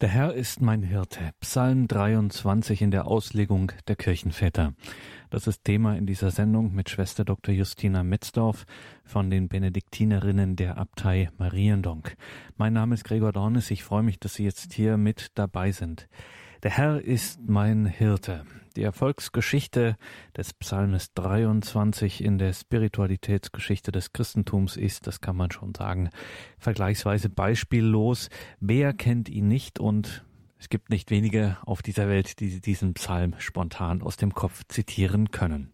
Der Herr ist mein Hirte. Psalm 23 in der Auslegung der Kirchenväter. Das ist Thema in dieser Sendung mit Schwester Dr. Justina Metzdorf von den Benediktinerinnen der Abtei Mariendonk. Mein Name ist Gregor Dornes. Ich freue mich, dass Sie jetzt hier mit dabei sind. Der Herr ist mein Hirte. Die Erfolgsgeschichte des Psalmes 23 in der Spiritualitätsgeschichte des Christentums ist, das kann man schon sagen, vergleichsweise beispiellos. Wer kennt ihn nicht und es gibt nicht wenige auf dieser Welt, die diesen Psalm spontan aus dem Kopf zitieren können.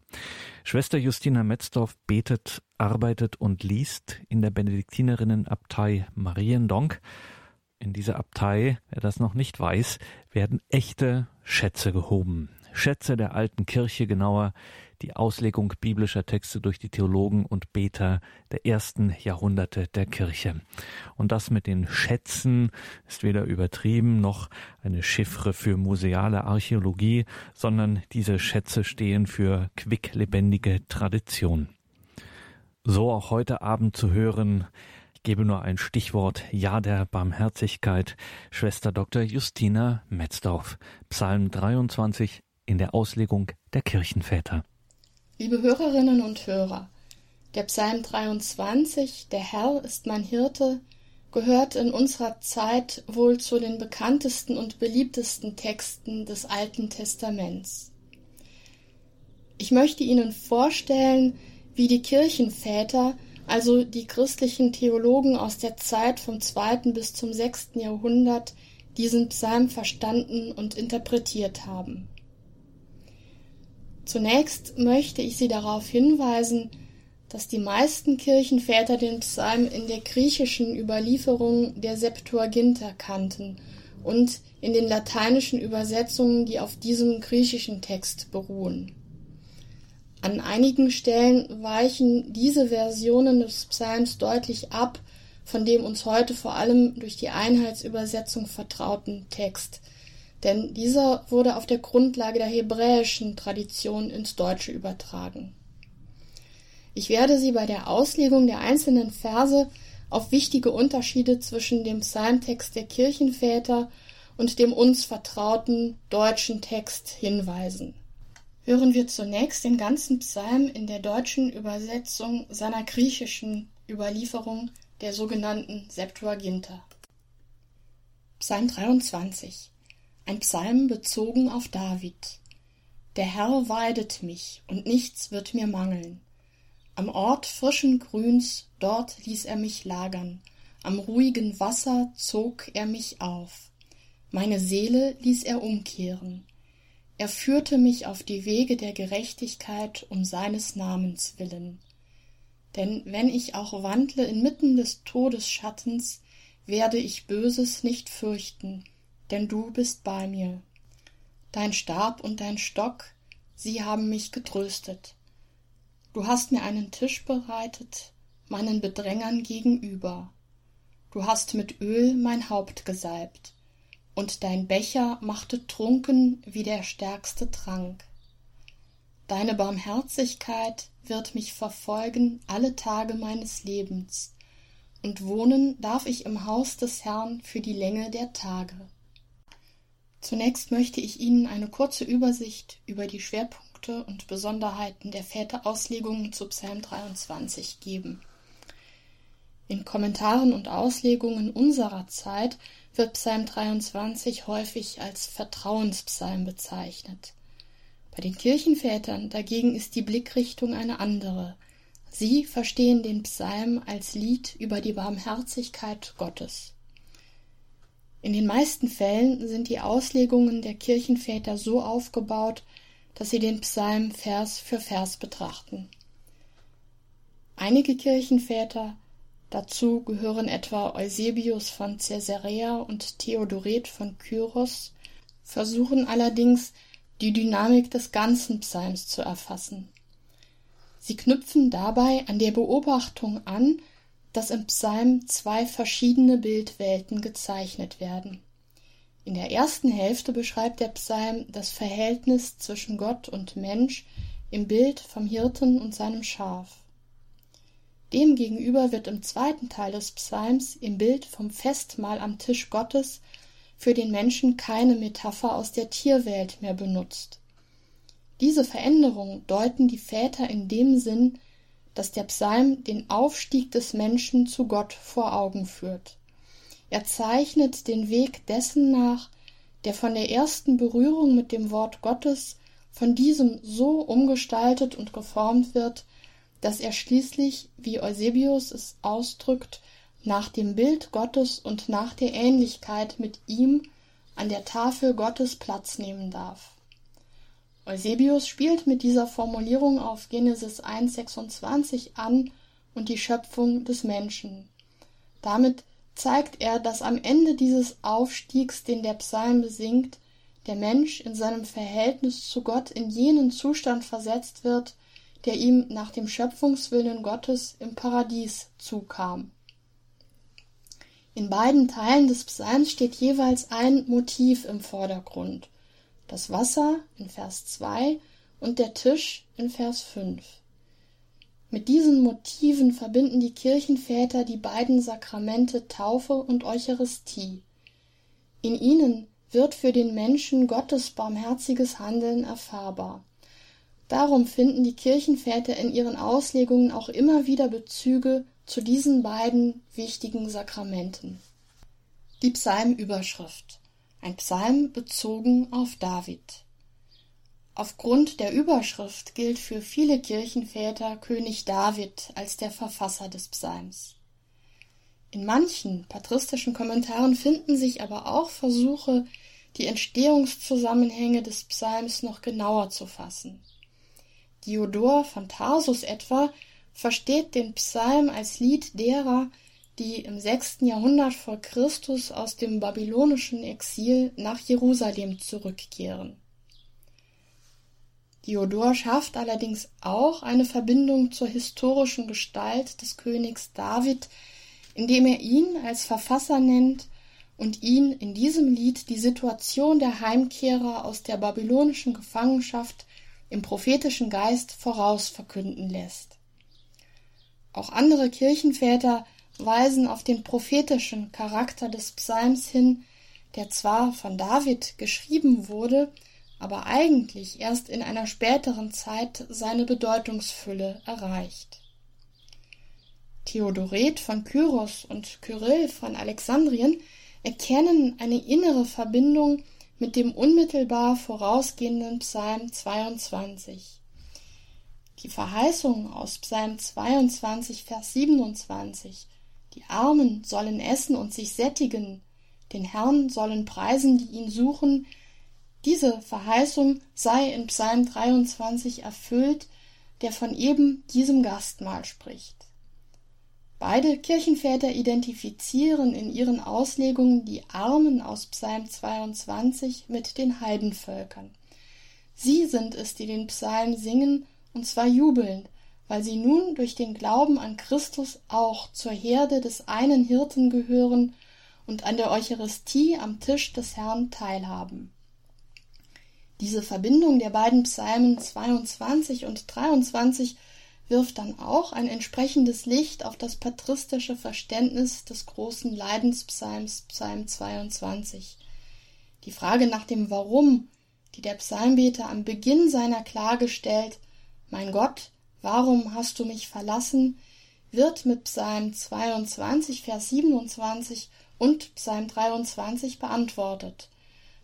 Schwester Justina Metzdorf betet, arbeitet und liest in der Benediktinerinnenabtei Mariendonk in dieser Abtei, wer das noch nicht weiß, werden echte Schätze gehoben. Schätze der alten Kirche, genauer die Auslegung biblischer Texte durch die Theologen und Beter der ersten Jahrhunderte der Kirche. Und das mit den Schätzen ist weder übertrieben noch eine Chiffre für museale Archäologie, sondern diese Schätze stehen für quicklebendige Tradition. So auch heute Abend zu hören, gebe nur ein Stichwort Ja der Barmherzigkeit, Schwester Dr. Justina Metzdorf, Psalm 23 in der Auslegung der Kirchenväter. Liebe Hörerinnen und Hörer, der Psalm 23, Der Herr ist mein Hirte, gehört in unserer Zeit wohl zu den bekanntesten und beliebtesten Texten des Alten Testaments. Ich möchte Ihnen vorstellen, wie die Kirchenväter also die christlichen Theologen aus der Zeit vom zweiten bis zum sechsten Jahrhundert, diesen Psalm verstanden und interpretiert haben. Zunächst möchte ich Sie darauf hinweisen, dass die meisten Kirchenväter den Psalm in der griechischen Überlieferung der Septuaginta kannten und in den lateinischen Übersetzungen, die auf diesem griechischen Text beruhen. An einigen Stellen weichen diese Versionen des Psalms deutlich ab von dem uns heute vor allem durch die Einheitsübersetzung vertrauten Text, denn dieser wurde auf der Grundlage der hebräischen Tradition ins Deutsche übertragen. Ich werde Sie bei der Auslegung der einzelnen Verse auf wichtige Unterschiede zwischen dem Psalmtext der Kirchenväter und dem uns vertrauten deutschen Text hinweisen hören wir zunächst den ganzen Psalm in der deutschen Übersetzung seiner griechischen Überlieferung der sogenannten Septuaginta. Psalm 23 Ein Psalm bezogen auf David. Der Herr weidet mich, und nichts wird mir mangeln. Am Ort frischen Grüns, dort ließ er mich lagern, am ruhigen Wasser zog er mich auf. Meine Seele ließ er umkehren er führte mich auf die Wege der Gerechtigkeit um seines Namens willen. Denn wenn ich auch wandle inmitten des Todesschattens, werde ich Böses nicht fürchten, denn du bist bei mir. Dein Stab und dein Stock, sie haben mich getröstet. Du hast mir einen Tisch bereitet, meinen Bedrängern gegenüber. Du hast mit Öl mein Haupt gesalbt und dein Becher machte trunken wie der stärkste Trank. Deine Barmherzigkeit wird mich verfolgen alle Tage meines Lebens, und wohnen darf ich im Haus des Herrn für die Länge der Tage. Zunächst möchte ich Ihnen eine kurze Übersicht über die Schwerpunkte und Besonderheiten der Väterauslegungen zu Psalm 23 geben. In Kommentaren und Auslegungen unserer Zeit wird Psalm 23 häufig als Vertrauenspsalm bezeichnet. Bei den Kirchenvätern dagegen ist die Blickrichtung eine andere. Sie verstehen den Psalm als Lied über die Barmherzigkeit Gottes. In den meisten Fällen sind die Auslegungen der Kirchenväter so aufgebaut, dass sie den Psalm Vers für Vers betrachten. Einige Kirchenväter Dazu gehören etwa Eusebius von Caesarea und Theodoret von Kyros, versuchen allerdings, die Dynamik des ganzen Psalms zu erfassen. Sie knüpfen dabei an der Beobachtung an, dass im Psalm zwei verschiedene Bildwelten gezeichnet werden. In der ersten Hälfte beschreibt der Psalm das Verhältnis zwischen Gott und Mensch im Bild vom Hirten und seinem Schaf. Demgegenüber wird im zweiten Teil des Psalms im Bild vom Festmahl am Tisch Gottes für den Menschen keine Metapher aus der Tierwelt mehr benutzt. Diese Veränderung deuten die Väter in dem Sinn, dass der Psalm den Aufstieg des Menschen zu Gott vor Augen führt. Er zeichnet den Weg dessen nach, der von der ersten Berührung mit dem Wort Gottes von diesem so umgestaltet und geformt wird, dass er schließlich, wie Eusebius es ausdrückt, nach dem Bild Gottes und nach der Ähnlichkeit mit ihm an der Tafel Gottes Platz nehmen darf. Eusebius spielt mit dieser Formulierung auf Genesis 1,26 an und die Schöpfung des Menschen. Damit zeigt er, dass am Ende dieses Aufstiegs, den der Psalm besingt, der Mensch in seinem Verhältnis zu Gott in jenen Zustand versetzt wird, der ihm nach dem Schöpfungswillen Gottes im Paradies zukam. In beiden Teilen des Psalms steht jeweils ein Motiv im Vordergrund. Das Wasser in Vers 2 und der Tisch in Vers 5. Mit diesen Motiven verbinden die Kirchenväter die beiden Sakramente Taufe und Eucharistie. In ihnen wird für den Menschen Gottes barmherziges Handeln erfahrbar. Darum finden die Kirchenväter in ihren Auslegungen auch immer wieder Bezüge zu diesen beiden wichtigen Sakramenten. Die Psalmüberschrift. Ein Psalm bezogen auf David. Aufgrund der Überschrift gilt für viele Kirchenväter König David als der Verfasser des Psalms. In manchen patristischen Kommentaren finden sich aber auch Versuche, die Entstehungszusammenhänge des Psalms noch genauer zu fassen. Diodor von Tarsus etwa versteht den Psalm als Lied derer, die im sechsten Jahrhundert vor Christus aus dem babylonischen Exil nach Jerusalem zurückkehren. Diodor schafft allerdings auch eine Verbindung zur historischen Gestalt des Königs David, indem er ihn als Verfasser nennt und ihn in diesem Lied die Situation der Heimkehrer aus der babylonischen Gefangenschaft im prophetischen Geist vorausverkünden lässt. Auch andere Kirchenväter weisen auf den prophetischen Charakter des Psalms hin, der zwar von David geschrieben wurde, aber eigentlich erst in einer späteren Zeit seine Bedeutungsfülle erreicht. Theodoret von Kyros und Kyrill von Alexandrien erkennen eine innere Verbindung mit dem unmittelbar vorausgehenden Psalm 22. Die Verheißung aus Psalm 22, Vers 27, die Armen sollen essen und sich sättigen, den Herrn sollen preisen, die ihn suchen, diese Verheißung sei in Psalm 23 erfüllt, der von eben diesem Gastmahl spricht. Beide Kirchenväter identifizieren in ihren Auslegungen die Armen aus Psalm 22 mit den Heidenvölkern. Sie sind es, die den Psalm singen, und zwar jubelnd, weil sie nun durch den Glauben an Christus auch zur Herde des einen Hirten gehören und an der Eucharistie am Tisch des Herrn teilhaben. Diese Verbindung der beiden Psalmen 22 und 23 wirft dann auch ein entsprechendes Licht auf das patristische Verständnis des großen Leidenspsalms Psalm 22. Die Frage nach dem Warum, die der Psalmbeter am Beginn seiner Klage stellt, Mein Gott, warum hast du mich verlassen, wird mit Psalm 22, Vers 27 und Psalm 23 beantwortet,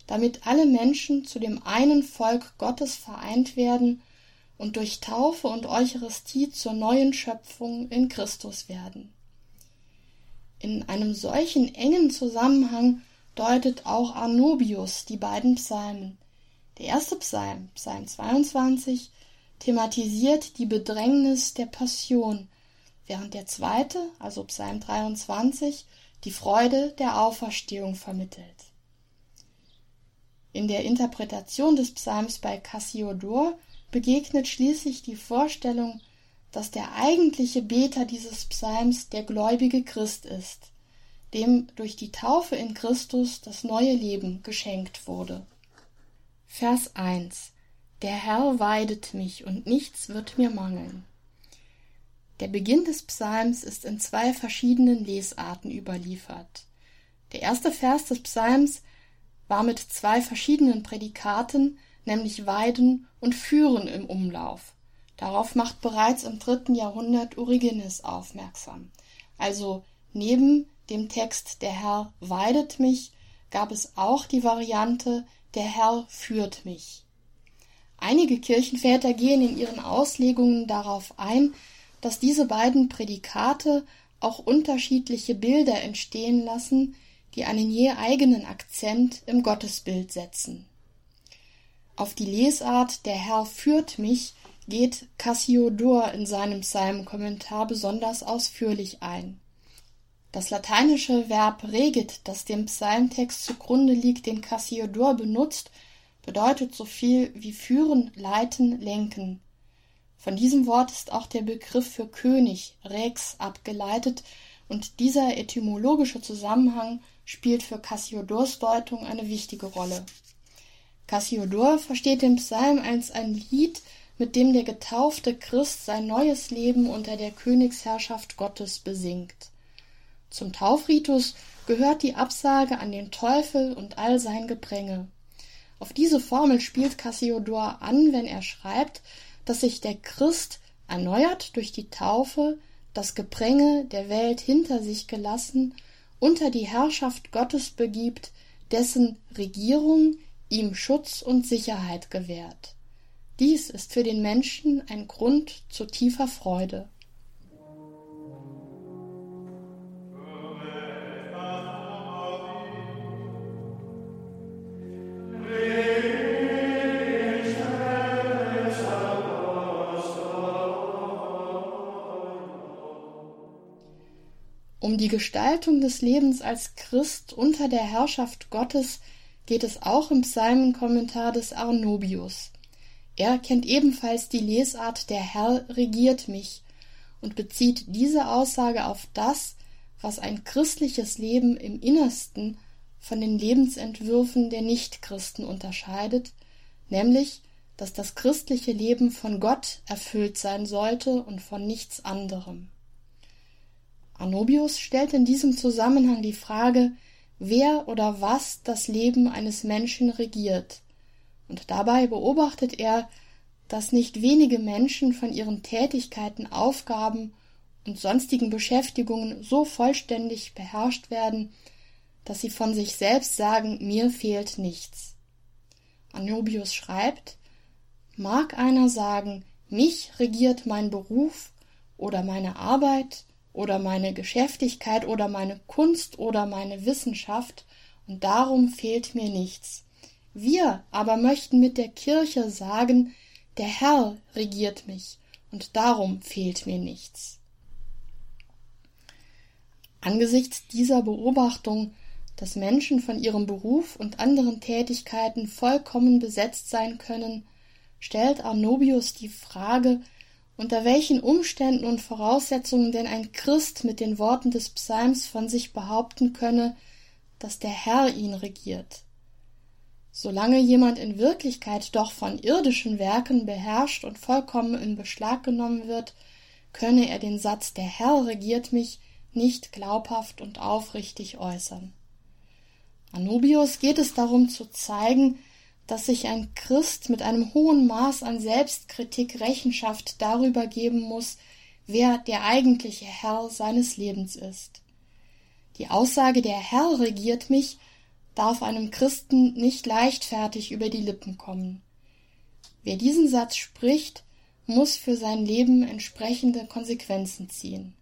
damit alle Menschen zu dem einen Volk Gottes vereint werden und durch Taufe und Eucharistie zur neuen Schöpfung in Christus werden. In einem solchen engen Zusammenhang deutet auch Arnobius die beiden Psalmen. Der erste Psalm, Psalm 22, thematisiert die Bedrängnis der Passion, während der zweite, also Psalm 23, die Freude der Auferstehung vermittelt. In der Interpretation des Psalms bei Cassiodor begegnet schließlich die Vorstellung, dass der eigentliche Beter dieses Psalms der gläubige Christ ist, dem durch die Taufe in Christus das neue Leben geschenkt wurde. Vers 1 Der Herr weidet mich und nichts wird mir mangeln. Der Beginn des Psalms ist in zwei verschiedenen Lesarten überliefert. Der erste Vers des Psalms war mit zwei verschiedenen Prädikaten, nämlich weiden und führen im Umlauf. Darauf macht bereits im dritten Jahrhundert Origenes aufmerksam. Also neben dem Text Der Herr weidet mich gab es auch die Variante Der Herr führt mich. Einige Kirchenväter gehen in ihren Auslegungen darauf ein, dass diese beiden Prädikate auch unterschiedliche Bilder entstehen lassen, die einen je eigenen Akzent im Gottesbild setzen. Auf die Lesart Der Herr führt mich geht Cassiodor in seinem Psalmkommentar besonders ausführlich ein. Das lateinische Verb regit, das dem Psalmtext zugrunde liegt, den Cassiodor benutzt, bedeutet so viel wie führen, leiten, lenken. Von diesem Wort ist auch der Begriff für König, Rex, abgeleitet, und dieser etymologische Zusammenhang spielt für Cassiodors Deutung eine wichtige Rolle. Cassiodor versteht den Psalm als ein Lied, mit dem der getaufte Christ sein neues Leben unter der Königsherrschaft Gottes besingt. Zum Taufritus gehört die Absage an den Teufel und all sein Gepränge. Auf diese Formel spielt Cassiodor an, wenn er schreibt, dass sich der Christ erneuert durch die Taufe, das Gepränge der Welt hinter sich gelassen, unter die Herrschaft Gottes begibt, dessen Regierung ihm Schutz und Sicherheit gewährt. Dies ist für den Menschen ein Grund zu tiefer Freude. Um die Gestaltung des Lebens als Christ unter der Herrschaft Gottes geht es auch im Psalmenkommentar des Arnobius. Er kennt ebenfalls die Lesart Der Herr regiert mich und bezieht diese Aussage auf das, was ein christliches Leben im Innersten von den Lebensentwürfen der Nichtchristen unterscheidet, nämlich, dass das christliche Leben von Gott erfüllt sein sollte und von nichts anderem. Arnobius stellt in diesem Zusammenhang die Frage, wer oder was das Leben eines Menschen regiert, und dabei beobachtet er, dass nicht wenige Menschen von ihren Tätigkeiten, Aufgaben und sonstigen Beschäftigungen so vollständig beherrscht werden, dass sie von sich selbst sagen, mir fehlt nichts. Arnobius schreibt, mag einer sagen, mich regiert mein Beruf oder meine Arbeit oder meine Geschäftigkeit oder meine Kunst oder meine Wissenschaft, und darum fehlt mir nichts. Wir aber möchten mit der Kirche sagen, der Herr regiert mich, und darum fehlt mir nichts. Angesichts dieser Beobachtung, dass Menschen von ihrem Beruf und anderen Tätigkeiten vollkommen besetzt sein können, stellt Arnobius die Frage, unter welchen Umständen und Voraussetzungen denn ein Christ mit den Worten des Psalms von sich behaupten könne, dass der Herr ihn regiert. Solange jemand in Wirklichkeit doch von irdischen Werken beherrscht und vollkommen in Beschlag genommen wird, könne er den Satz Der Herr regiert mich nicht glaubhaft und aufrichtig äußern. Anubius geht es darum zu zeigen, dass sich ein Christ mit einem hohen Maß an Selbstkritik Rechenschaft darüber geben muss, wer der eigentliche Herr seines Lebens ist. Die Aussage der Herr regiert mich darf einem Christen nicht leichtfertig über die Lippen kommen. Wer diesen Satz spricht, muss für sein Leben entsprechende Konsequenzen ziehen.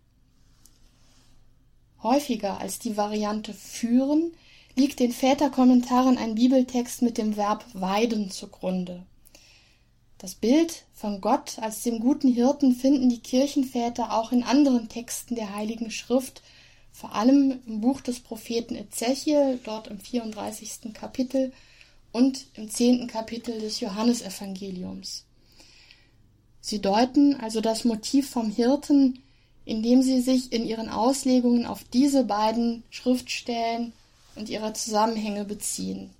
Häufiger als die Variante führen liegt den Väterkommentaren ein Bibeltext mit dem Verb weiden zugrunde. Das Bild von Gott als dem guten Hirten finden die Kirchenväter auch in anderen Texten der Heiligen Schrift, vor allem im Buch des Propheten Ezechiel, dort im 34. Kapitel und im 10. Kapitel des Johannesevangeliums. Sie deuten also das Motiv vom Hirten, indem sie sich in ihren Auslegungen auf diese beiden Schriftstellen und ihrer Zusammenhänge beziehen.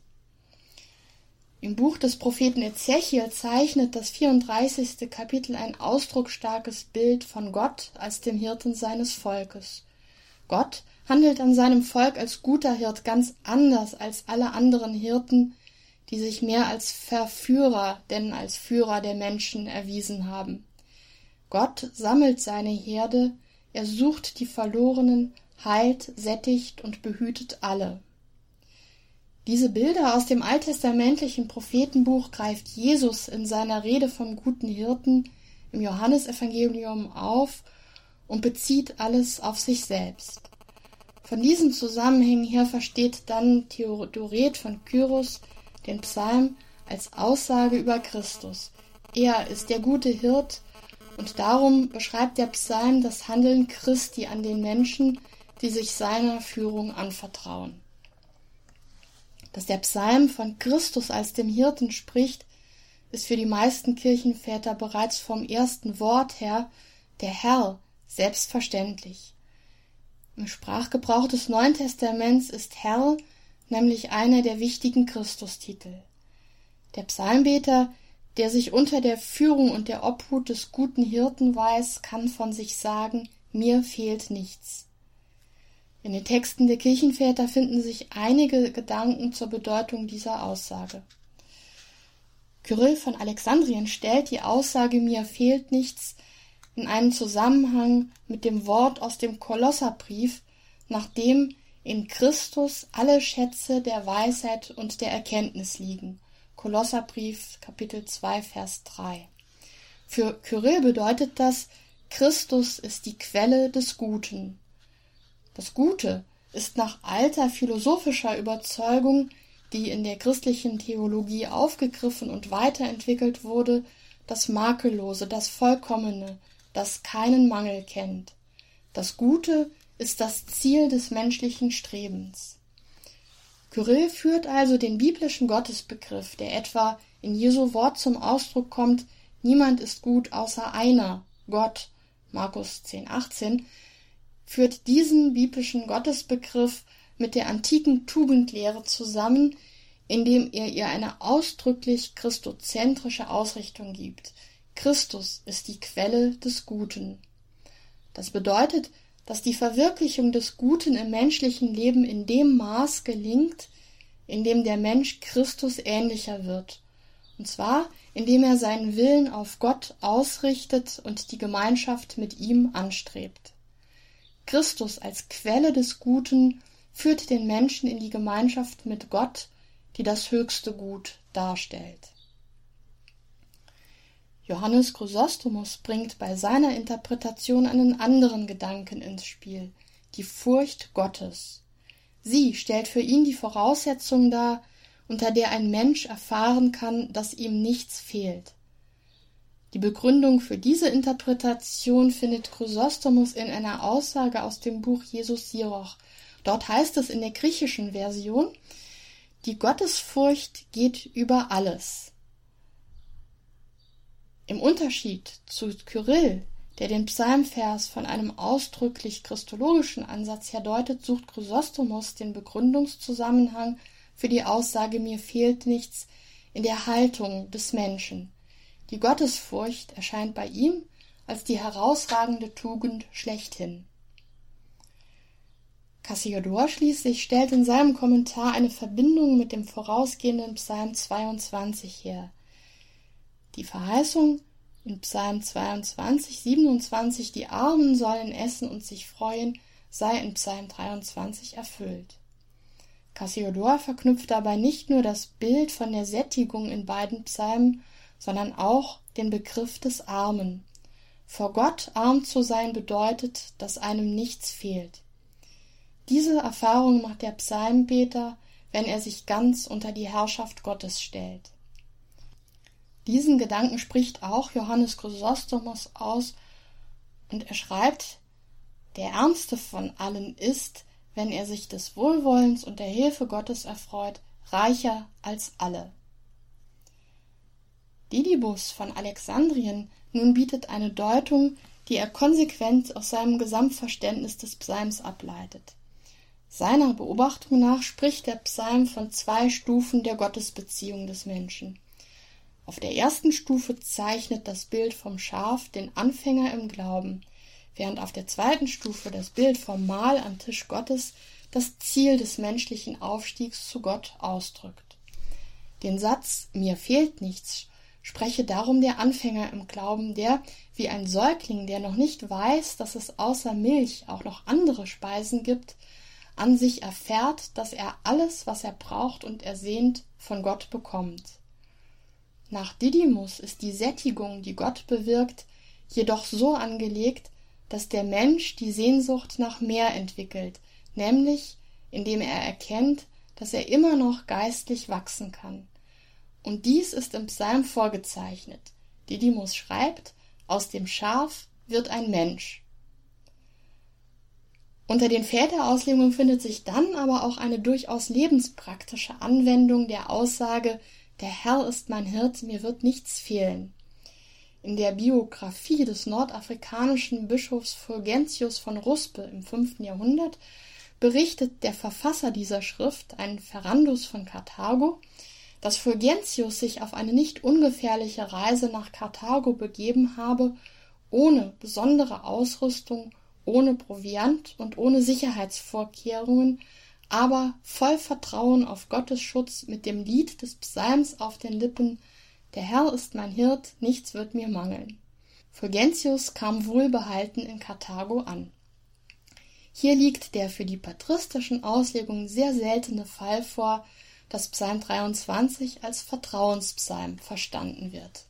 Im Buch des Propheten Ezechiel zeichnet das 34. Kapitel ein ausdrucksstarkes Bild von Gott als dem Hirten seines Volkes. Gott handelt an seinem Volk als guter Hirt ganz anders als alle anderen Hirten, die sich mehr als Verführer denn als Führer der Menschen erwiesen haben. Gott sammelt seine Herde, er sucht die Verlorenen, heilt, sättigt und behütet alle. Diese Bilder aus dem alttestamentlichen Prophetenbuch greift Jesus in seiner Rede vom guten Hirten im Johannesevangelium auf und bezieht alles auf sich selbst. Von diesen Zusammenhängen her versteht dann Theodoret von Kyros den Psalm als Aussage über Christus. Er ist der gute Hirt und darum beschreibt der Psalm das Handeln Christi an den Menschen, die sich seiner Führung anvertrauen. Dass der Psalm von Christus als dem Hirten spricht, ist für die meisten Kirchenväter bereits vom ersten Wort her der Herr selbstverständlich. Im Sprachgebrauch des Neuen Testaments ist Herr nämlich einer der wichtigen Christustitel. Der Psalmbeter, der sich unter der Führung und der Obhut des guten Hirten weiß, kann von sich sagen, mir fehlt nichts. In den Texten der Kirchenväter finden sich einige Gedanken zur Bedeutung dieser Aussage. Kyrill von Alexandrien stellt die Aussage mir fehlt nichts in einen Zusammenhang mit dem Wort aus dem Kolosserbrief, nachdem in Christus alle Schätze der Weisheit und der Erkenntnis liegen. Kolosserbrief Kapitel 2 Vers 3. Für Kyrill bedeutet das, Christus ist die Quelle des Guten. Das Gute ist nach alter philosophischer Überzeugung, die in der christlichen Theologie aufgegriffen und weiterentwickelt wurde, das Makellose, das Vollkommene, das keinen Mangel kennt. Das Gute ist das Ziel des menschlichen Strebens. Kyrill führt also den biblischen Gottesbegriff, der etwa in Jesu Wort zum Ausdruck kommt, niemand ist gut außer einer, Gott, Markus 10, 18, führt diesen biblischen Gottesbegriff mit der antiken Tugendlehre zusammen, indem er ihr eine ausdrücklich christozentrische Ausrichtung gibt. Christus ist die Quelle des Guten. Das bedeutet, dass die Verwirklichung des Guten im menschlichen Leben in dem Maß gelingt, in dem der Mensch Christus ähnlicher wird, und zwar indem er seinen Willen auf Gott ausrichtet und die Gemeinschaft mit ihm anstrebt. Christus als Quelle des Guten führt den Menschen in die Gemeinschaft mit Gott, die das höchste Gut darstellt. Johannes Chrysostomus bringt bei seiner Interpretation einen anderen Gedanken ins Spiel, die Furcht Gottes. Sie stellt für ihn die Voraussetzung dar, unter der ein Mensch erfahren kann, dass ihm nichts fehlt. Die Begründung für diese Interpretation findet Chrysostomus in einer Aussage aus dem Buch Jesus Sirach. Dort heißt es in der griechischen Version, die Gottesfurcht geht über alles. Im Unterschied zu Kyrill, der den Psalmvers von einem ausdrücklich christologischen Ansatz her deutet, sucht Chrysostomos den Begründungszusammenhang für die Aussage mir fehlt nichts in der Haltung des Menschen. Die Gottesfurcht erscheint bei ihm als die herausragende Tugend schlechthin. Cassiodor schließlich stellt in seinem Kommentar eine Verbindung mit dem vorausgehenden Psalm 22 her. Die Verheißung in Psalm 22, 27, die Armen sollen essen und sich freuen, sei in Psalm 23 erfüllt. Cassiodor verknüpft dabei nicht nur das Bild von der Sättigung in beiden Psalmen, sondern auch den Begriff des Armen. Vor Gott arm zu sein bedeutet, dass einem nichts fehlt. Diese Erfahrung macht der Psalmbeter, wenn er sich ganz unter die Herrschaft Gottes stellt. Diesen Gedanken spricht auch Johannes Chrysostomos aus und er schreibt, der ärmste von allen ist, wenn er sich des Wohlwollens und der Hilfe Gottes erfreut, reicher als alle. Didybus von Alexandrien nun bietet eine Deutung, die er konsequent aus seinem Gesamtverständnis des Psalms ableitet. Seiner Beobachtung nach spricht der Psalm von zwei Stufen der Gottesbeziehung des Menschen. Auf der ersten Stufe zeichnet das Bild vom Schaf den Anfänger im Glauben. während auf der zweiten Stufe das Bild vom Mahl am Tisch Gottes das Ziel des menschlichen Aufstiegs zu Gott ausdrückt. Den Satz Mir fehlt nichts spreche darum der Anfänger im Glauben, der, wie ein Säugling, der noch nicht weiß, dass es außer Milch auch noch andere Speisen gibt, an sich erfährt, dass er alles, was er braucht und ersehnt, von Gott bekommt. Nach Didymus ist die Sättigung, die Gott bewirkt, jedoch so angelegt, dass der Mensch die Sehnsucht nach mehr entwickelt, nämlich indem er erkennt, dass er immer noch geistlich wachsen kann. Und dies ist im Psalm vorgezeichnet. Didymus schreibt, aus dem Schaf wird ein Mensch. Unter den Väterauslegungen findet sich dann aber auch eine durchaus lebenspraktische Anwendung der Aussage, der Herr ist mein Hirt, mir wird nichts fehlen. In der Biografie des nordafrikanischen Bischofs Fulgentius von Ruspe im 5. Jahrhundert berichtet der Verfasser dieser Schrift, ein Ferrandus von Karthago, dass Fulgentius sich auf eine nicht ungefährliche Reise nach Karthago begeben habe, ohne besondere Ausrüstung, ohne Proviant und ohne Sicherheitsvorkehrungen, aber voll Vertrauen auf Gottes Schutz mit dem Lied des Psalms auf den Lippen Der Herr ist mein Hirt, nichts wird mir mangeln. Fulgentius kam wohlbehalten in Karthago an. Hier liegt der für die patristischen Auslegungen sehr seltene Fall vor, dass Psalm 23 als Vertrauenspsalm verstanden wird.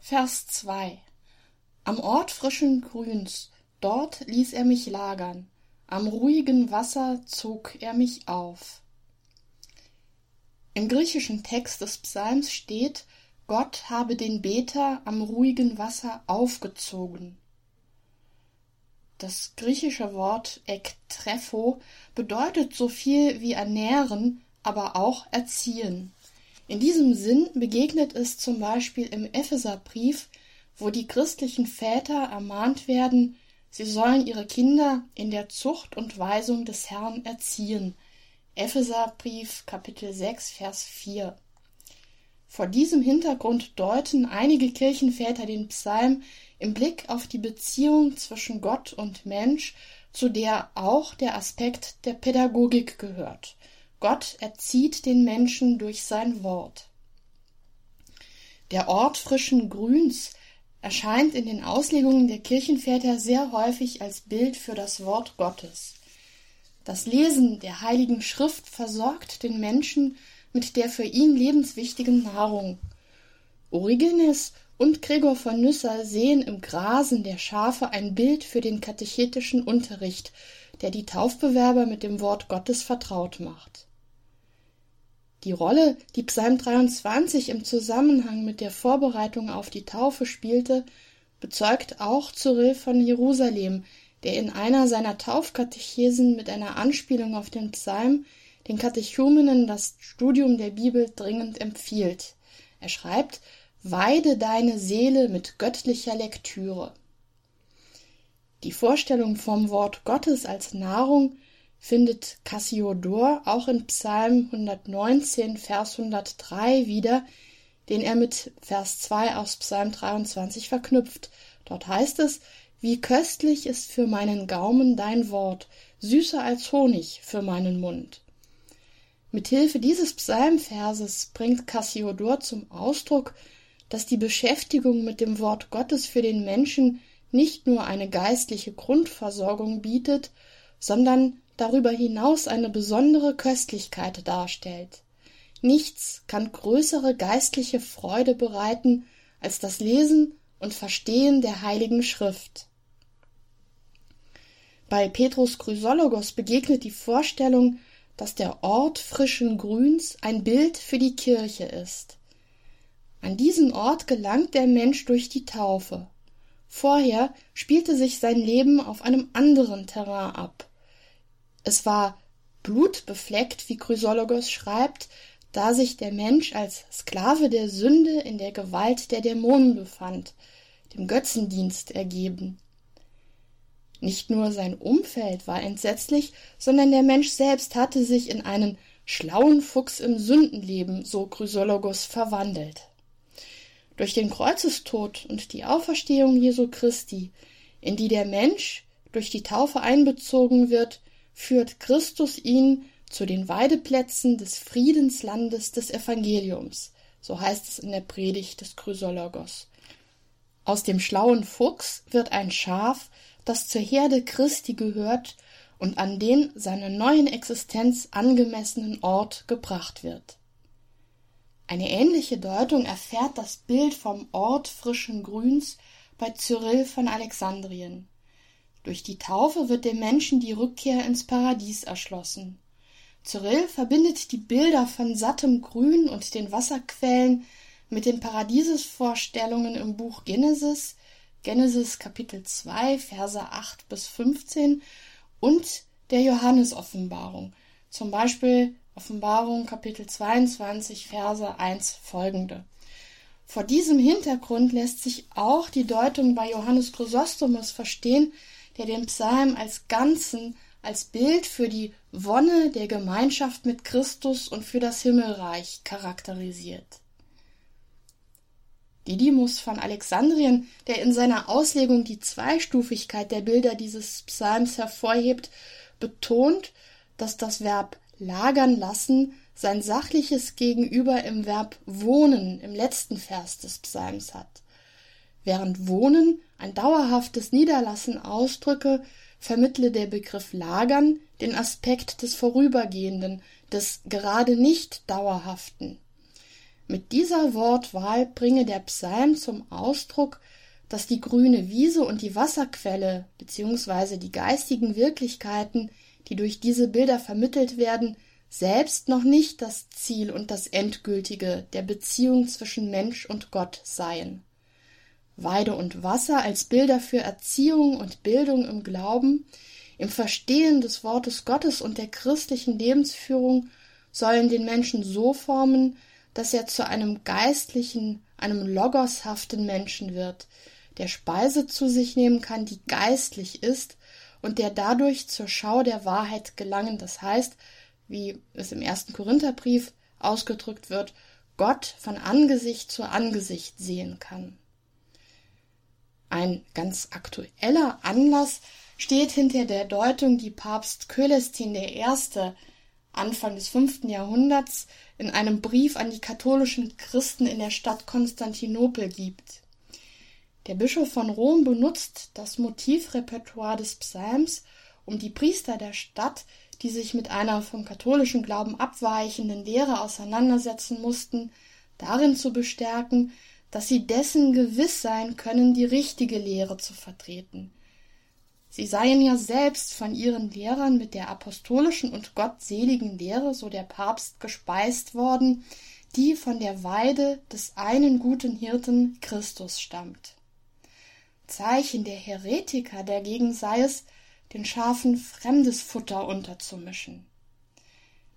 Vers 2 Am Ort frischen Grüns, dort ließ er mich lagern, am ruhigen Wasser zog er mich auf. Im griechischen Text des Psalms steht, Gott habe den Beter am ruhigen Wasser aufgezogen. Das griechische Wort ektrepho bedeutet so viel wie ernähren, aber auch erziehen. In diesem Sinn begegnet es zum Beispiel im Epheserbrief, wo die christlichen Väter ermahnt werden, sie sollen ihre Kinder in der Zucht und Weisung des Herrn erziehen. Epheserbrief Kapitel 6 Vers 4. Vor diesem Hintergrund deuten einige Kirchenväter den Psalm im Blick auf die Beziehung zwischen Gott und Mensch, zu der auch der Aspekt der Pädagogik gehört. Gott erzieht den Menschen durch sein Wort. Der Ort frischen Grüns erscheint in den Auslegungen der Kirchenväter sehr häufig als Bild für das Wort Gottes. Das Lesen der Heiligen Schrift versorgt den Menschen mit der für ihn lebenswichtigen Nahrung. Origenes und Gregor von Nyssa sehen im Grasen der Schafe ein Bild für den katechetischen Unterricht, der die Taufbewerber mit dem Wort Gottes vertraut macht. Die Rolle, die Psalm 23 im Zusammenhang mit der Vorbereitung auf die Taufe spielte, bezeugt auch Cyril von Jerusalem, der in einer seiner Taufkatechesen mit einer Anspielung auf den Psalm den Katechumenen das Studium der Bibel dringend empfiehlt. Er schreibt, Weide deine Seele mit göttlicher Lektüre. Die Vorstellung vom Wort Gottes als Nahrung findet Cassiodor auch in Psalm 119, Vers 103 wieder, den er mit Vers 2 aus Psalm 23 verknüpft. Dort heißt es, wie köstlich ist für meinen Gaumen dein Wort, süßer als Honig für meinen Mund. Mithilfe dieses Psalmverses bringt Cassiodor zum Ausdruck, dass die Beschäftigung mit dem Wort Gottes für den Menschen nicht nur eine geistliche Grundversorgung bietet, sondern darüber hinaus eine besondere Köstlichkeit darstellt. Nichts kann größere geistliche Freude bereiten als das Lesen und Verstehen der Heiligen Schrift. Bei Petrus Chrysologos begegnet die Vorstellung, dass der Ort frischen Grüns ein Bild für die Kirche ist. An diesen Ort gelangt der Mensch durch die Taufe. Vorher spielte sich sein Leben auf einem anderen Terrain ab. Es war blutbefleckt, wie Chrysologos schreibt, da sich der Mensch als Sklave der Sünde in der Gewalt der Dämonen befand, dem Götzendienst ergeben. Nicht nur sein Umfeld war entsetzlich, sondern der Mensch selbst hatte sich in einen schlauen Fuchs im Sündenleben, so Chrysologus, verwandelt. Durch den Kreuzestod und die Auferstehung Jesu Christi, in die der Mensch durch die Taufe einbezogen wird, führt Christus ihn zu den Weideplätzen des Friedenslandes des Evangeliums, so heißt es in der Predigt des Chrysologos. Aus dem schlauen Fuchs wird ein Schaf, das zur Herde Christi gehört und an den seiner neuen Existenz angemessenen Ort gebracht wird. Eine ähnliche Deutung erfährt das Bild vom Ort frischen Grüns bei Cyril von Alexandrien. Durch die Taufe wird dem Menschen die Rückkehr ins Paradies erschlossen. Cyril verbindet die Bilder von sattem Grün und den Wasserquellen mit den Paradiesesvorstellungen im Buch Genesis, Genesis Kapitel 2, Verse 8 bis 15 und der Johannesoffenbarung, zum Beispiel Offenbarung Kapitel 22, Verse 1 folgende. Vor diesem Hintergrund lässt sich auch die Deutung bei Johannes Chrysostomus verstehen, der den Psalm als Ganzen als Bild für die Wonne der Gemeinschaft mit Christus und für das Himmelreich charakterisiert. Didymus von Alexandrien, der in seiner Auslegung die Zweistufigkeit der Bilder dieses Psalms hervorhebt, betont, dass das Verb lagern lassen sein sachliches Gegenüber im Verb wohnen im letzten Vers des Psalms hat. Während wohnen ein dauerhaftes Niederlassen ausdrücke, vermittle der Begriff Lagern den Aspekt des Vorübergehenden, des gerade nicht Dauerhaften. Mit dieser Wortwahl bringe der Psalm zum Ausdruck, dass die grüne Wiese und die Wasserquelle bzw. die geistigen Wirklichkeiten, die durch diese Bilder vermittelt werden, selbst noch nicht das Ziel und das Endgültige der Beziehung zwischen Mensch und Gott seien. Weide und Wasser als Bilder für Erziehung und Bildung im Glauben, im Verstehen des Wortes Gottes und der christlichen Lebensführung sollen den Menschen so formen, dass er zu einem geistlichen, einem logoshaften Menschen wird, der Speise zu sich nehmen kann, die geistlich ist und der dadurch zur Schau der Wahrheit gelangen, das heißt, wie es im ersten Korintherbrief ausgedrückt wird, Gott von Angesicht zu Angesicht sehen kann. Ein ganz aktueller Anlass steht hinter der Deutung, die Papst Cölestin I. Anfang des fünften Jahrhunderts in einem Brief an die katholischen Christen in der Stadt Konstantinopel gibt. Der Bischof von Rom benutzt das Motivrepertoire des Psalms, um die Priester der Stadt, die sich mit einer vom katholischen Glauben abweichenden Lehre auseinandersetzen mussten, darin zu bestärken, dass sie dessen gewiss sein können, die richtige Lehre zu vertreten. Sie seien ja selbst von ihren Lehrern mit der apostolischen und gottseligen Lehre, so der Papst, gespeist worden, die von der Weide des einen guten Hirten Christus stammt. Zeichen der Heretiker dagegen sei es, den Schafen fremdes Futter unterzumischen.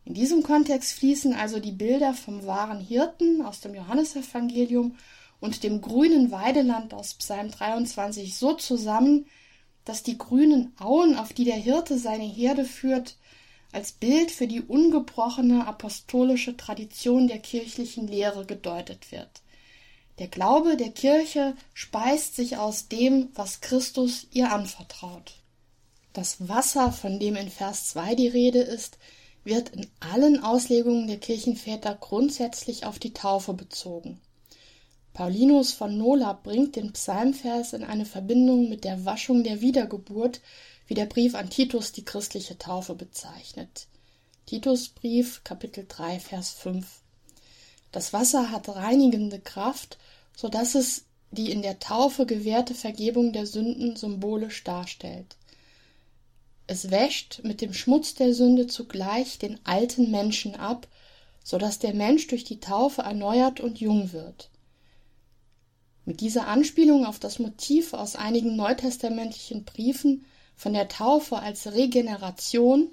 In diesem Kontext fließen also die Bilder vom wahren Hirten aus dem Johannesevangelium und dem grünen Weideland aus Psalm 23 so zusammen, dass die grünen Auen, auf die der Hirte seine Herde führt, als Bild für die ungebrochene apostolische Tradition der kirchlichen Lehre gedeutet wird. Der Glaube der Kirche speist sich aus dem, was Christus ihr anvertraut. Das Wasser, von dem in Vers 2 die Rede ist, wird in allen Auslegungen der Kirchenväter grundsätzlich auf die Taufe bezogen. Paulinus von Nola bringt den Psalmvers in eine Verbindung mit der Waschung der Wiedergeburt, wie der Brief an Titus die christliche Taufe bezeichnet. Titusbrief Kapitel 3 Vers 5 Das Wasser hat reinigende Kraft, so dass es die in der Taufe gewährte Vergebung der Sünden symbolisch darstellt. Es wäscht mit dem Schmutz der Sünde zugleich den alten Menschen ab, so dass der Mensch durch die Taufe erneuert und jung wird. Mit dieser Anspielung auf das Motiv aus einigen neutestamentlichen Briefen von der Taufe als Regeneration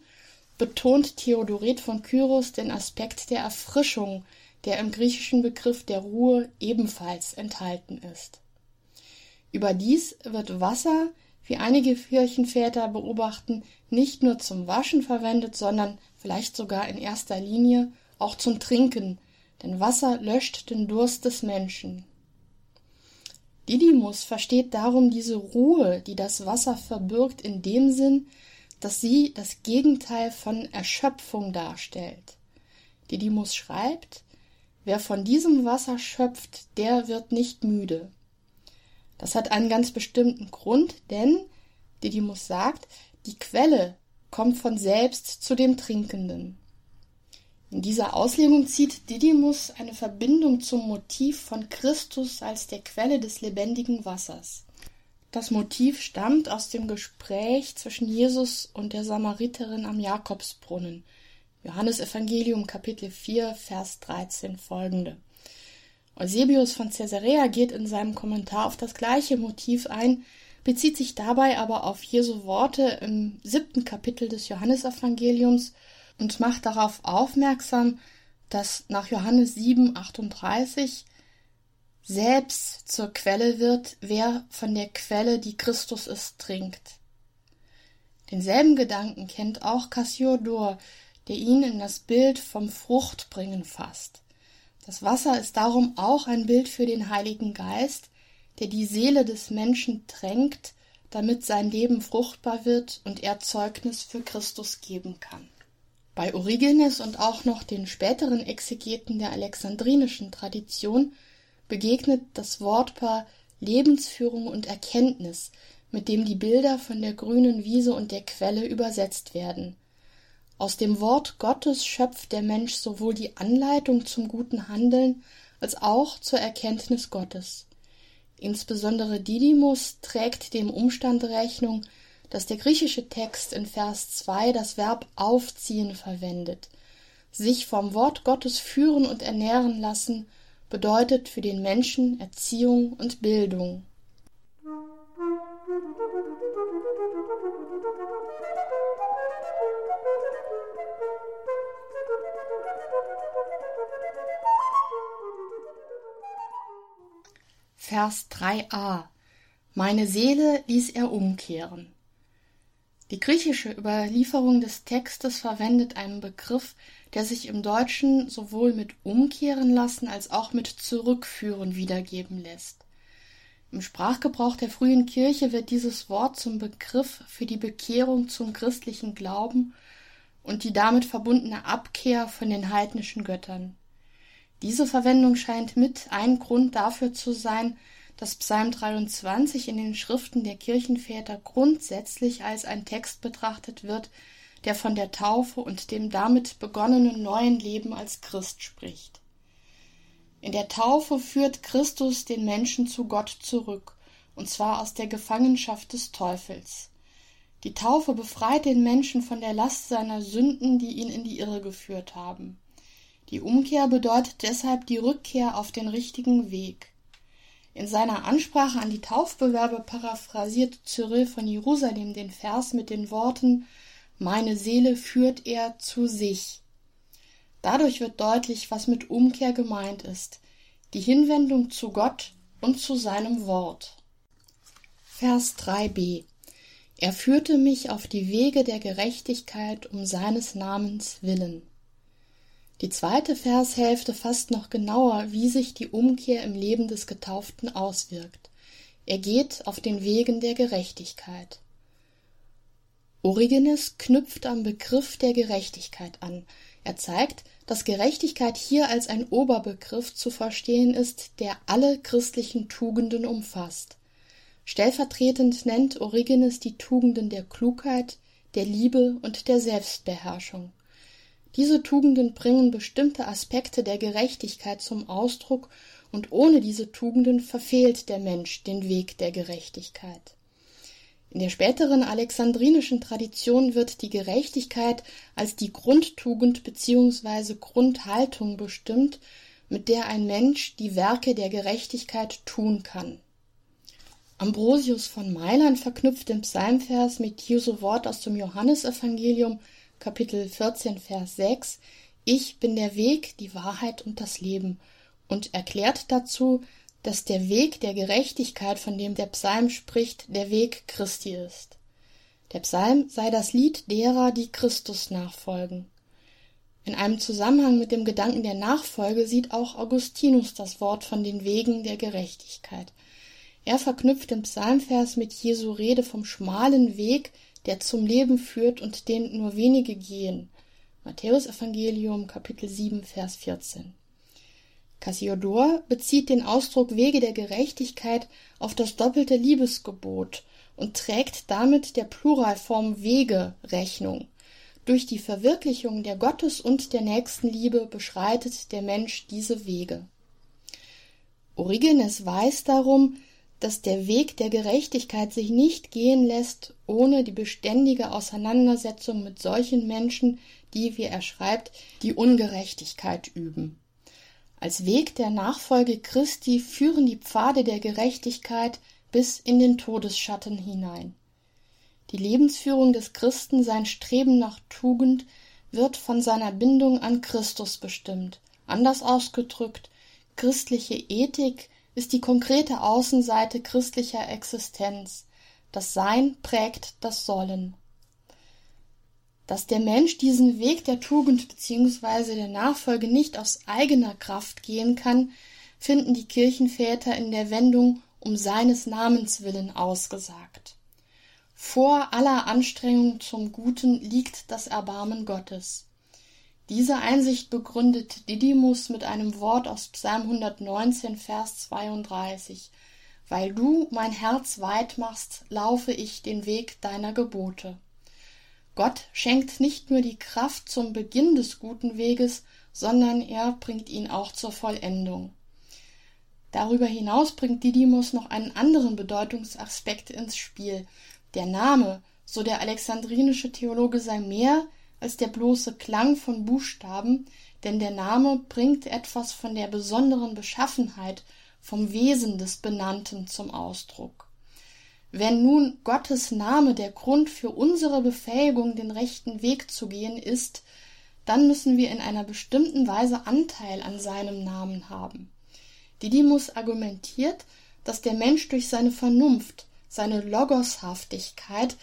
betont Theodoret von Kyros den Aspekt der Erfrischung, der im griechischen Begriff der Ruhe ebenfalls enthalten ist. Überdies wird Wasser, wie einige Kirchenväter beobachten, nicht nur zum Waschen verwendet, sondern vielleicht sogar in erster Linie auch zum Trinken, denn Wasser löscht den Durst des Menschen. Didymus versteht darum diese Ruhe, die das Wasser verbirgt, in dem Sinn, dass sie das Gegenteil von Erschöpfung darstellt. Didymus schreibt, wer von diesem Wasser schöpft, der wird nicht müde. Das hat einen ganz bestimmten Grund, denn Didymus sagt, die Quelle kommt von selbst zu dem Trinkenden. In dieser Auslegung zieht Didymus eine Verbindung zum Motiv von Christus als der Quelle des lebendigen Wassers. Das Motiv stammt aus dem Gespräch zwischen Jesus und der Samariterin am Jakobsbrunnen. Johannes Evangelium Kapitel 4 Vers 13 folgende. Eusebius von Caesarea geht in seinem Kommentar auf das gleiche Motiv ein, bezieht sich dabei aber auf Jesu Worte im siebten Kapitel des Johannesevangeliums und macht darauf aufmerksam, dass nach Johannes 7, 38 selbst zur Quelle wird, wer von der Quelle, die Christus ist, trinkt. Denselben Gedanken kennt auch Cassiodor, der ihn in das Bild vom Fruchtbringen fasst. Das Wasser ist darum auch ein Bild für den Heiligen Geist, der die Seele des Menschen tränkt, damit sein Leben fruchtbar wird und er Zeugnis für Christus geben kann. Bei Origenes und auch noch den späteren Exegeten der alexandrinischen Tradition begegnet das Wortpaar Lebensführung und Erkenntnis, mit dem die Bilder von der grünen Wiese und der Quelle übersetzt werden. Aus dem Wort Gottes schöpft der Mensch sowohl die Anleitung zum guten Handeln als auch zur Erkenntnis Gottes. Insbesondere Didymus trägt dem Umstand Rechnung, dass der griechische Text in Vers 2 das Verb aufziehen verwendet. Sich vom Wort Gottes führen und ernähren lassen bedeutet für den Menschen Erziehung und Bildung. Vers 3a Meine Seele ließ er umkehren. Die griechische Überlieferung des Textes verwendet einen Begriff, der sich im Deutschen sowohl mit umkehren lassen als auch mit zurückführen wiedergeben lässt. Im Sprachgebrauch der frühen Kirche wird dieses Wort zum Begriff für die Bekehrung zum christlichen Glauben und die damit verbundene Abkehr von den heidnischen Göttern. Diese Verwendung scheint mit ein Grund dafür zu sein, dass Psalm 23 in den Schriften der Kirchenväter grundsätzlich als ein Text betrachtet wird, der von der Taufe und dem damit begonnenen neuen Leben als Christ spricht. In der Taufe führt Christus den Menschen zu Gott zurück, und zwar aus der Gefangenschaft des Teufels. Die Taufe befreit den Menschen von der Last seiner Sünden, die ihn in die Irre geführt haben. Die Umkehr bedeutet deshalb die Rückkehr auf den richtigen Weg. In seiner Ansprache an die Taufbewerber paraphrasiert Cyril von Jerusalem den Vers mit den Worten Meine Seele führt er zu sich. Dadurch wird deutlich, was mit Umkehr gemeint ist, die Hinwendung zu Gott und zu seinem Wort. Vers 3b Er führte mich auf die Wege der Gerechtigkeit um seines Namens willen. Die zweite Vershälfte fasst noch genauer, wie sich die Umkehr im Leben des Getauften auswirkt. Er geht auf den Wegen der Gerechtigkeit. Origenes knüpft am Begriff der Gerechtigkeit an. Er zeigt, dass Gerechtigkeit hier als ein Oberbegriff zu verstehen ist, der alle christlichen Tugenden umfasst. Stellvertretend nennt Origenes die Tugenden der Klugheit, der Liebe und der Selbstbeherrschung. Diese Tugenden bringen bestimmte Aspekte der Gerechtigkeit zum Ausdruck, und ohne diese Tugenden verfehlt der Mensch den Weg der Gerechtigkeit. In der späteren alexandrinischen Tradition wird die Gerechtigkeit als die Grundtugend bzw. Grundhaltung bestimmt, mit der ein Mensch die Werke der Gerechtigkeit tun kann. Ambrosius von Mailand verknüpft den Psalmvers mit Jesu Wort aus dem Johannesevangelium Kapitel 14, Vers 6, Ich bin der Weg, die Wahrheit und das Leben und erklärt dazu, dass der Weg der Gerechtigkeit, von dem der Psalm spricht, der Weg Christi ist. Der Psalm sei das Lied derer, die Christus nachfolgen. In einem Zusammenhang mit dem Gedanken der Nachfolge sieht auch Augustinus das Wort von den Wegen der Gerechtigkeit. Er verknüpft den Psalmvers mit Jesu Rede vom schmalen Weg, der zum Leben führt und den nur wenige gehen. Matthäus Evangelium Kapitel 7 Vers 14. Cassiodor bezieht den Ausdruck Wege der Gerechtigkeit auf das doppelte Liebesgebot und trägt damit der Pluralform Wege Rechnung. Durch die Verwirklichung der Gottes- und der Nächstenliebe beschreitet der Mensch diese Wege. Origenes weiß darum, dass der Weg der Gerechtigkeit sich nicht gehen lässt, ohne die beständige Auseinandersetzung mit solchen Menschen, die, wie er schreibt, die Ungerechtigkeit üben. Als Weg der Nachfolge Christi führen die Pfade der Gerechtigkeit bis in den Todesschatten hinein. Die Lebensführung des Christen, sein Streben nach Tugend, wird von seiner Bindung an Christus bestimmt. Anders ausgedrückt, christliche Ethik ist die konkrete Außenseite christlicher Existenz. Das Sein prägt das Sollen. Dass der Mensch diesen Weg der Tugend bzw. der Nachfolge nicht aus eigener Kraft gehen kann, finden die Kirchenväter in der Wendung um seines Namens willen ausgesagt. Vor aller Anstrengung zum Guten liegt das Erbarmen Gottes. Diese Einsicht begründet Didymus mit einem Wort aus Psalm 119, Vers 32. Weil du mein Herz weit machst, laufe ich den Weg deiner Gebote. Gott schenkt nicht nur die Kraft zum Beginn des guten Weges, sondern er bringt ihn auch zur Vollendung. Darüber hinaus bringt Didymus noch einen anderen Bedeutungsaspekt ins Spiel, der Name, so der alexandrinische Theologe, sei mehr als der bloße Klang von Buchstaben, denn der Name bringt etwas von der besonderen Beschaffenheit, vom Wesen des Benannten zum Ausdruck. Wenn nun Gottes Name der Grund für unsere Befähigung, den rechten Weg zu gehen ist, dann müssen wir in einer bestimmten Weise Anteil an seinem Namen haben. Didymus argumentiert, dass der Mensch durch seine Vernunft, seine Logoshaftigkeit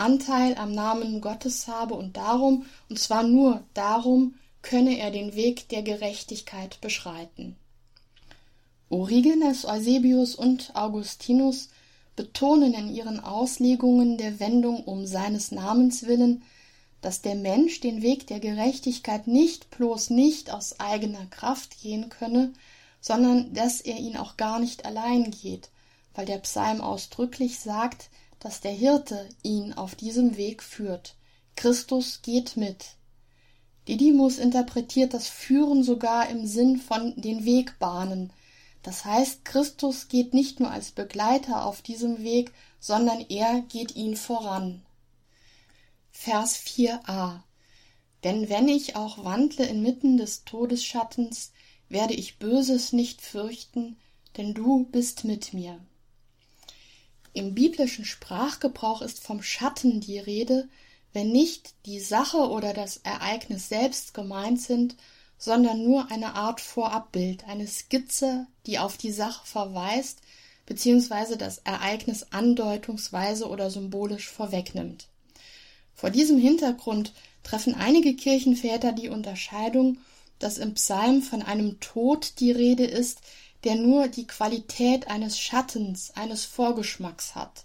Anteil am Namen Gottes habe und darum, und zwar nur darum, könne er den Weg der Gerechtigkeit beschreiten. Origenes, Eusebius und Augustinus betonen in ihren Auslegungen der Wendung um seines Namens willen, dass der Mensch den Weg der Gerechtigkeit nicht bloß nicht aus eigener Kraft gehen könne, sondern dass er ihn auch gar nicht allein geht, weil der Psalm ausdrücklich sagt, dass der Hirte ihn auf diesem Weg führt. Christus geht mit. Didymus interpretiert das Führen sogar im Sinn von den Wegbahnen. Das heißt, Christus geht nicht nur als Begleiter auf diesem Weg, sondern er geht ihn voran. Vers 4a Denn wenn ich auch wandle inmitten des Todesschattens, werde ich Böses nicht fürchten, denn du bist mit mir. Im biblischen Sprachgebrauch ist vom Schatten die Rede, wenn nicht die Sache oder das Ereignis selbst gemeint sind, sondern nur eine Art Vorabbild, eine Skizze, die auf die Sache verweist, beziehungsweise das Ereignis andeutungsweise oder symbolisch vorwegnimmt. Vor diesem Hintergrund treffen einige Kirchenväter die Unterscheidung, dass im Psalm von einem Tod die Rede ist, der nur die Qualität eines Schattens, eines Vorgeschmacks hat.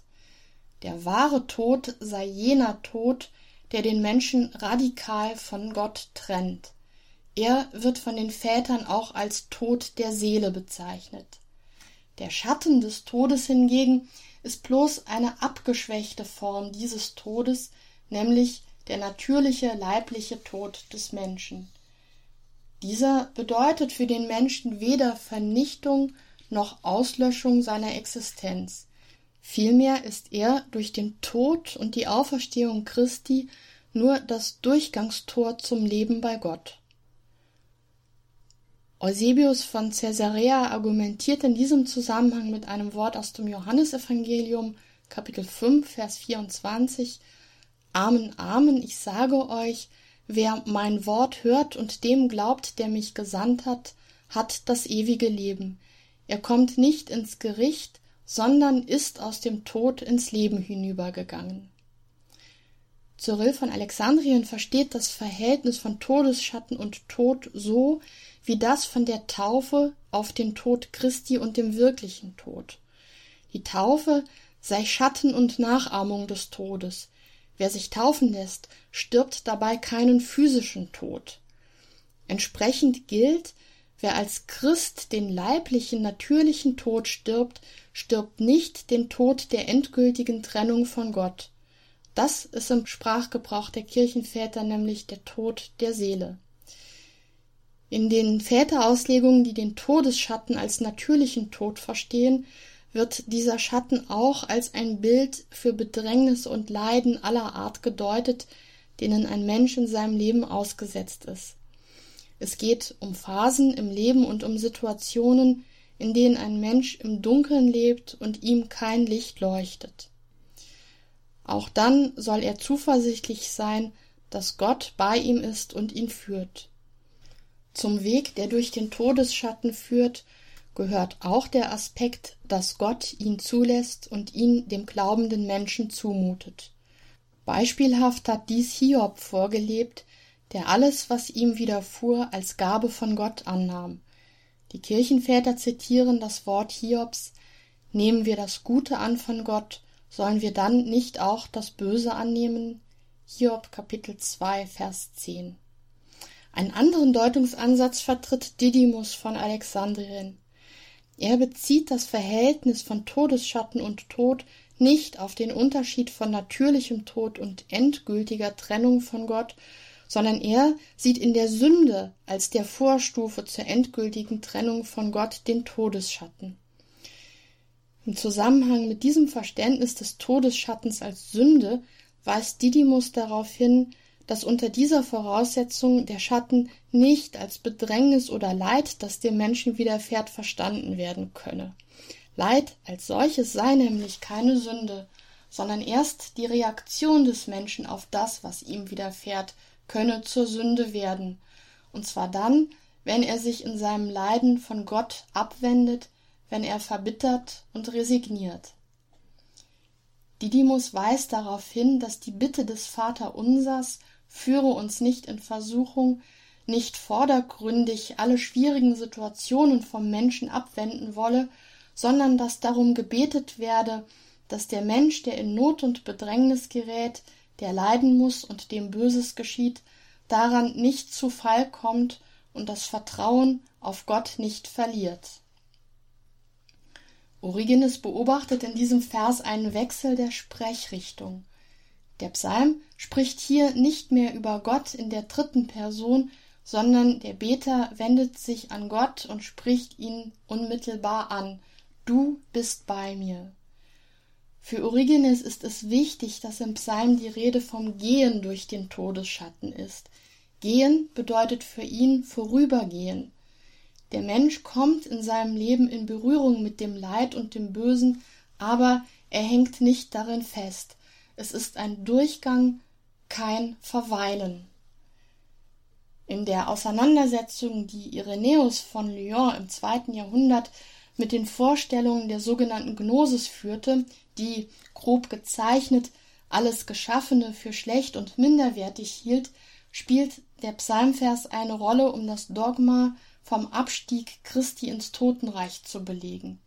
Der wahre Tod sei jener Tod, der den Menschen radikal von Gott trennt. Er wird von den Vätern auch als Tod der Seele bezeichnet. Der Schatten des Todes hingegen ist bloß eine abgeschwächte Form dieses Todes, nämlich der natürliche leibliche Tod des Menschen. Dieser bedeutet für den Menschen weder Vernichtung noch Auslöschung seiner Existenz. Vielmehr ist er durch den Tod und die Auferstehung Christi nur das Durchgangstor zum Leben bei Gott. Eusebius von Caesarea argumentiert in diesem Zusammenhang mit einem Wort aus dem Johannesevangelium, Kapitel 5, Vers 24, Amen, Amen, ich sage euch, Wer mein Wort hört und dem glaubt, der mich gesandt hat, hat das ewige Leben. Er kommt nicht ins Gericht, sondern ist aus dem Tod ins Leben hinübergegangen. Cyril von Alexandrien versteht das Verhältnis von Todesschatten und Tod so wie das von der Taufe auf den Tod Christi und dem wirklichen Tod. Die Taufe sei Schatten und Nachahmung des Todes. Wer sich taufen lässt, stirbt dabei keinen physischen Tod. Entsprechend gilt, wer als Christ den leiblichen, natürlichen Tod stirbt, stirbt nicht den Tod der endgültigen Trennung von Gott. Das ist im Sprachgebrauch der Kirchenväter nämlich der Tod der Seele. In den Väterauslegungen, die den Todesschatten als natürlichen Tod verstehen, wird dieser Schatten auch als ein Bild für Bedrängnis und Leiden aller Art gedeutet, denen ein Mensch in seinem Leben ausgesetzt ist. Es geht um Phasen im Leben und um Situationen, in denen ein Mensch im Dunkeln lebt und ihm kein Licht leuchtet. Auch dann soll er zuversichtlich sein, dass Gott bei ihm ist und ihn führt. Zum Weg, der durch den Todesschatten führt, gehört auch der Aspekt, dass Gott ihn zulässt und ihn dem glaubenden Menschen zumutet. Beispielhaft hat dies Hiob vorgelebt, der alles, was ihm widerfuhr, als Gabe von Gott annahm. Die Kirchenväter zitieren das Wort Hiobs Nehmen wir das Gute an von Gott, sollen wir dann nicht auch das Böse annehmen? Hiob Kapitel 2 Vers 10 Einen anderen Deutungsansatz vertritt Didymus von Alexandrien. Er bezieht das Verhältnis von Todesschatten und Tod nicht auf den Unterschied von natürlichem Tod und endgültiger Trennung von Gott, sondern er sieht in der Sünde als der Vorstufe zur endgültigen Trennung von Gott den Todesschatten. Im Zusammenhang mit diesem Verständnis des Todesschattens als Sünde weist Didymus darauf hin, dass unter dieser Voraussetzung der Schatten nicht als Bedrängnis oder Leid, das dem Menschen widerfährt, verstanden werden könne. Leid als solches sei nämlich keine Sünde, sondern erst die Reaktion des Menschen auf das, was ihm widerfährt, könne zur Sünde werden, und zwar dann, wenn er sich in seinem Leiden von Gott abwendet, wenn er verbittert und resigniert. Didymus weist darauf hin, dass die Bitte des Vaterunsers führe uns nicht in Versuchung, nicht vordergründig alle schwierigen Situationen vom Menschen abwenden wolle, sondern dass darum gebetet werde, dass der Mensch, der in Not und Bedrängnis gerät, der leiden muss und dem Böses geschieht, daran nicht zu Fall kommt und das Vertrauen auf Gott nicht verliert. Origenes beobachtet in diesem Vers einen Wechsel der Sprechrichtung. Der Psalm spricht hier nicht mehr über Gott in der dritten Person, sondern der Beter wendet sich an Gott und spricht ihn unmittelbar an. Du bist bei mir. Für Origenes ist es wichtig, dass im Psalm die Rede vom Gehen durch den Todesschatten ist. Gehen bedeutet für ihn vorübergehen. Der Mensch kommt in seinem Leben in Berührung mit dem Leid und dem Bösen, aber er hängt nicht darin fest. Es ist ein Durchgang, kein Verweilen. In der Auseinandersetzung, die Irenäus von Lyon im zweiten Jahrhundert mit den Vorstellungen der sogenannten Gnosis führte, die, grob gezeichnet, alles Geschaffene für schlecht und minderwertig hielt, spielt der Psalmvers eine Rolle, um das Dogma vom Abstieg Christi ins Totenreich zu belegen.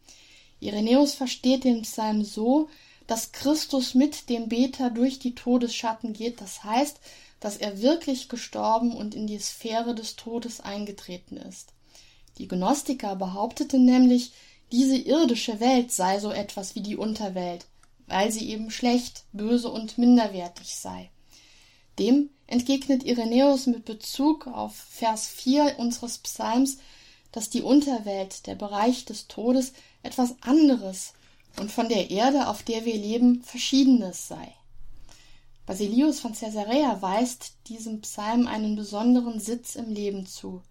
Irenäus versteht den Psalm so, dass Christus mit dem Beter durch die Todesschatten geht, das heißt, dass er wirklich gestorben und in die Sphäre des Todes eingetreten ist. Die Gnostiker behaupteten nämlich, diese irdische Welt sei so etwas wie die Unterwelt, weil sie eben schlecht, böse und minderwertig sei. Dem entgegnet Irenäus mit Bezug auf Vers 4 unseres Psalms, dass die Unterwelt, der Bereich des Todes, etwas anderes und von der Erde, auf der wir leben, verschiedenes sei. Basilius von Caesarea weist diesem Psalm einen besonderen Sitz im Leben zu.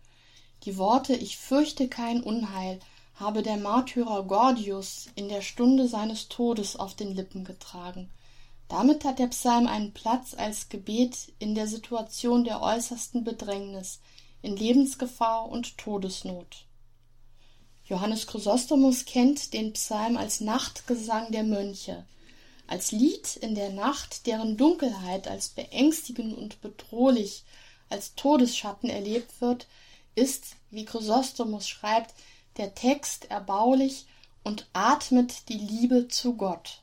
Die Worte Ich fürchte kein Unheil habe der Märtyrer Gordius in der Stunde seines Todes auf den Lippen getragen. Damit hat der Psalm einen Platz als Gebet in der Situation der äußersten Bedrängnis, in Lebensgefahr und Todesnot. Johannes Chrysostomus kennt den Psalm als Nachtgesang der Mönche, als Lied in der Nacht, deren Dunkelheit als beängstigend und bedrohlich, als Todesschatten erlebt wird, ist, wie Chrysostomus schreibt, der Text erbaulich und atmet die Liebe zu Gott.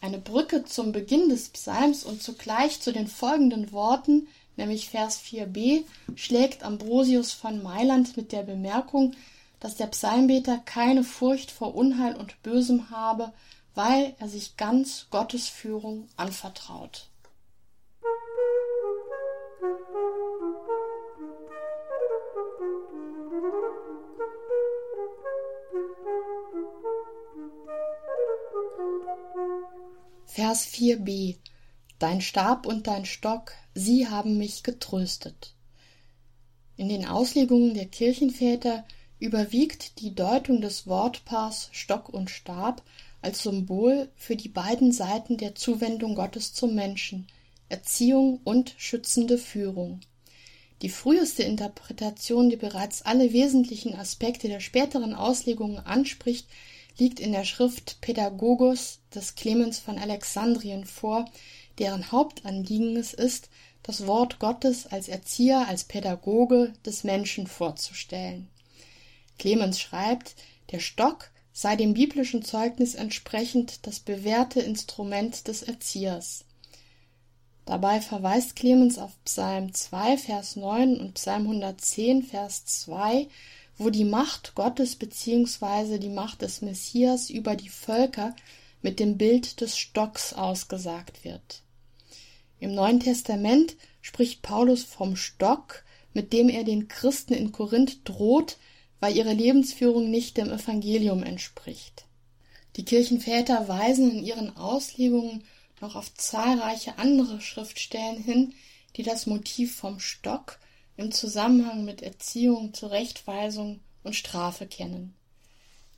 Eine Brücke zum Beginn des Psalms und zugleich zu den folgenden Worten, nämlich Vers 4b, schlägt Ambrosius von Mailand mit der Bemerkung, dass der Psalmbeter keine Furcht vor Unheil und Bösem habe, weil er sich ganz Gottes Führung anvertraut. Vers 4b Dein Stab und dein Stock, sie haben mich getröstet. In den Auslegungen der Kirchenväter überwiegt die Deutung des Wortpaars Stock und Stab als Symbol für die beiden Seiten der Zuwendung Gottes zum Menschen, Erziehung und schützende Führung. Die früheste Interpretation, die bereits alle wesentlichen Aspekte der späteren Auslegungen anspricht, liegt in der Schrift Pädagogos des Clemens von Alexandrien vor, deren Hauptanliegen es ist, das Wort Gottes als Erzieher, als Pädagoge des Menschen vorzustellen. Clemens schreibt, der Stock sei dem biblischen Zeugnis entsprechend das bewährte Instrument des Erziehers. Dabei verweist Clemens auf Psalm 2, Vers 9 und Psalm 110, Vers 2, wo die Macht Gottes bzw. die Macht des Messias über die Völker mit dem Bild des Stocks ausgesagt wird. Im Neuen Testament spricht Paulus vom Stock, mit dem er den Christen in Korinth droht, weil ihre Lebensführung nicht dem Evangelium entspricht. Die Kirchenväter weisen in ihren Auslegungen noch auf zahlreiche andere Schriftstellen hin, die das Motiv vom Stock im Zusammenhang mit Erziehung, Zurechtweisung und Strafe kennen.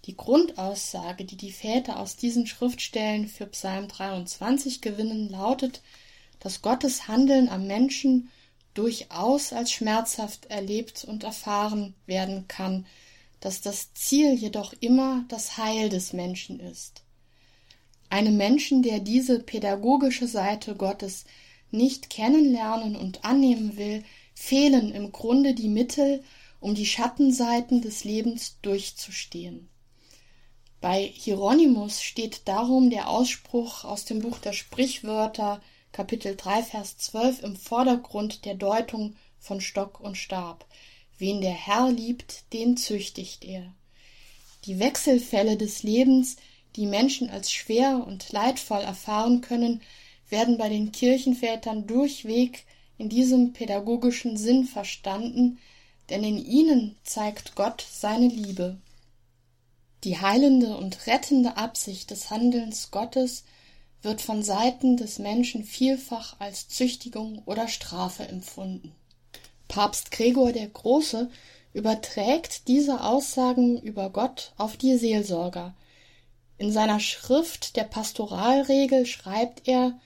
Die Grundaussage, die die Väter aus diesen Schriftstellen für Psalm 23 gewinnen, lautet, dass Gottes Handeln am Menschen durchaus als schmerzhaft erlebt und erfahren werden kann, dass das Ziel jedoch immer das Heil des Menschen ist. Einem Menschen, der diese pädagogische Seite Gottes nicht kennenlernen und annehmen will, fehlen im Grunde die Mittel, um die Schattenseiten des Lebens durchzustehen. Bei Hieronymus steht darum der Ausspruch aus dem Buch der Sprichwörter Kapitel 3 Vers 12 im Vordergrund der Deutung von Stock und Stab. Wen der Herr liebt, den züchtigt er. Die Wechselfälle des Lebens, die Menschen als schwer und leidvoll erfahren können, werden bei den Kirchenvätern durchweg in diesem pädagogischen Sinn verstanden, denn in ihnen zeigt Gott seine Liebe. Die heilende und rettende Absicht des Handelns Gottes wird von Seiten des Menschen vielfach als Züchtigung oder Strafe empfunden. Papst Gregor der Große überträgt diese Aussagen über Gott auf die Seelsorger. In seiner Schrift der Pastoralregel schreibt er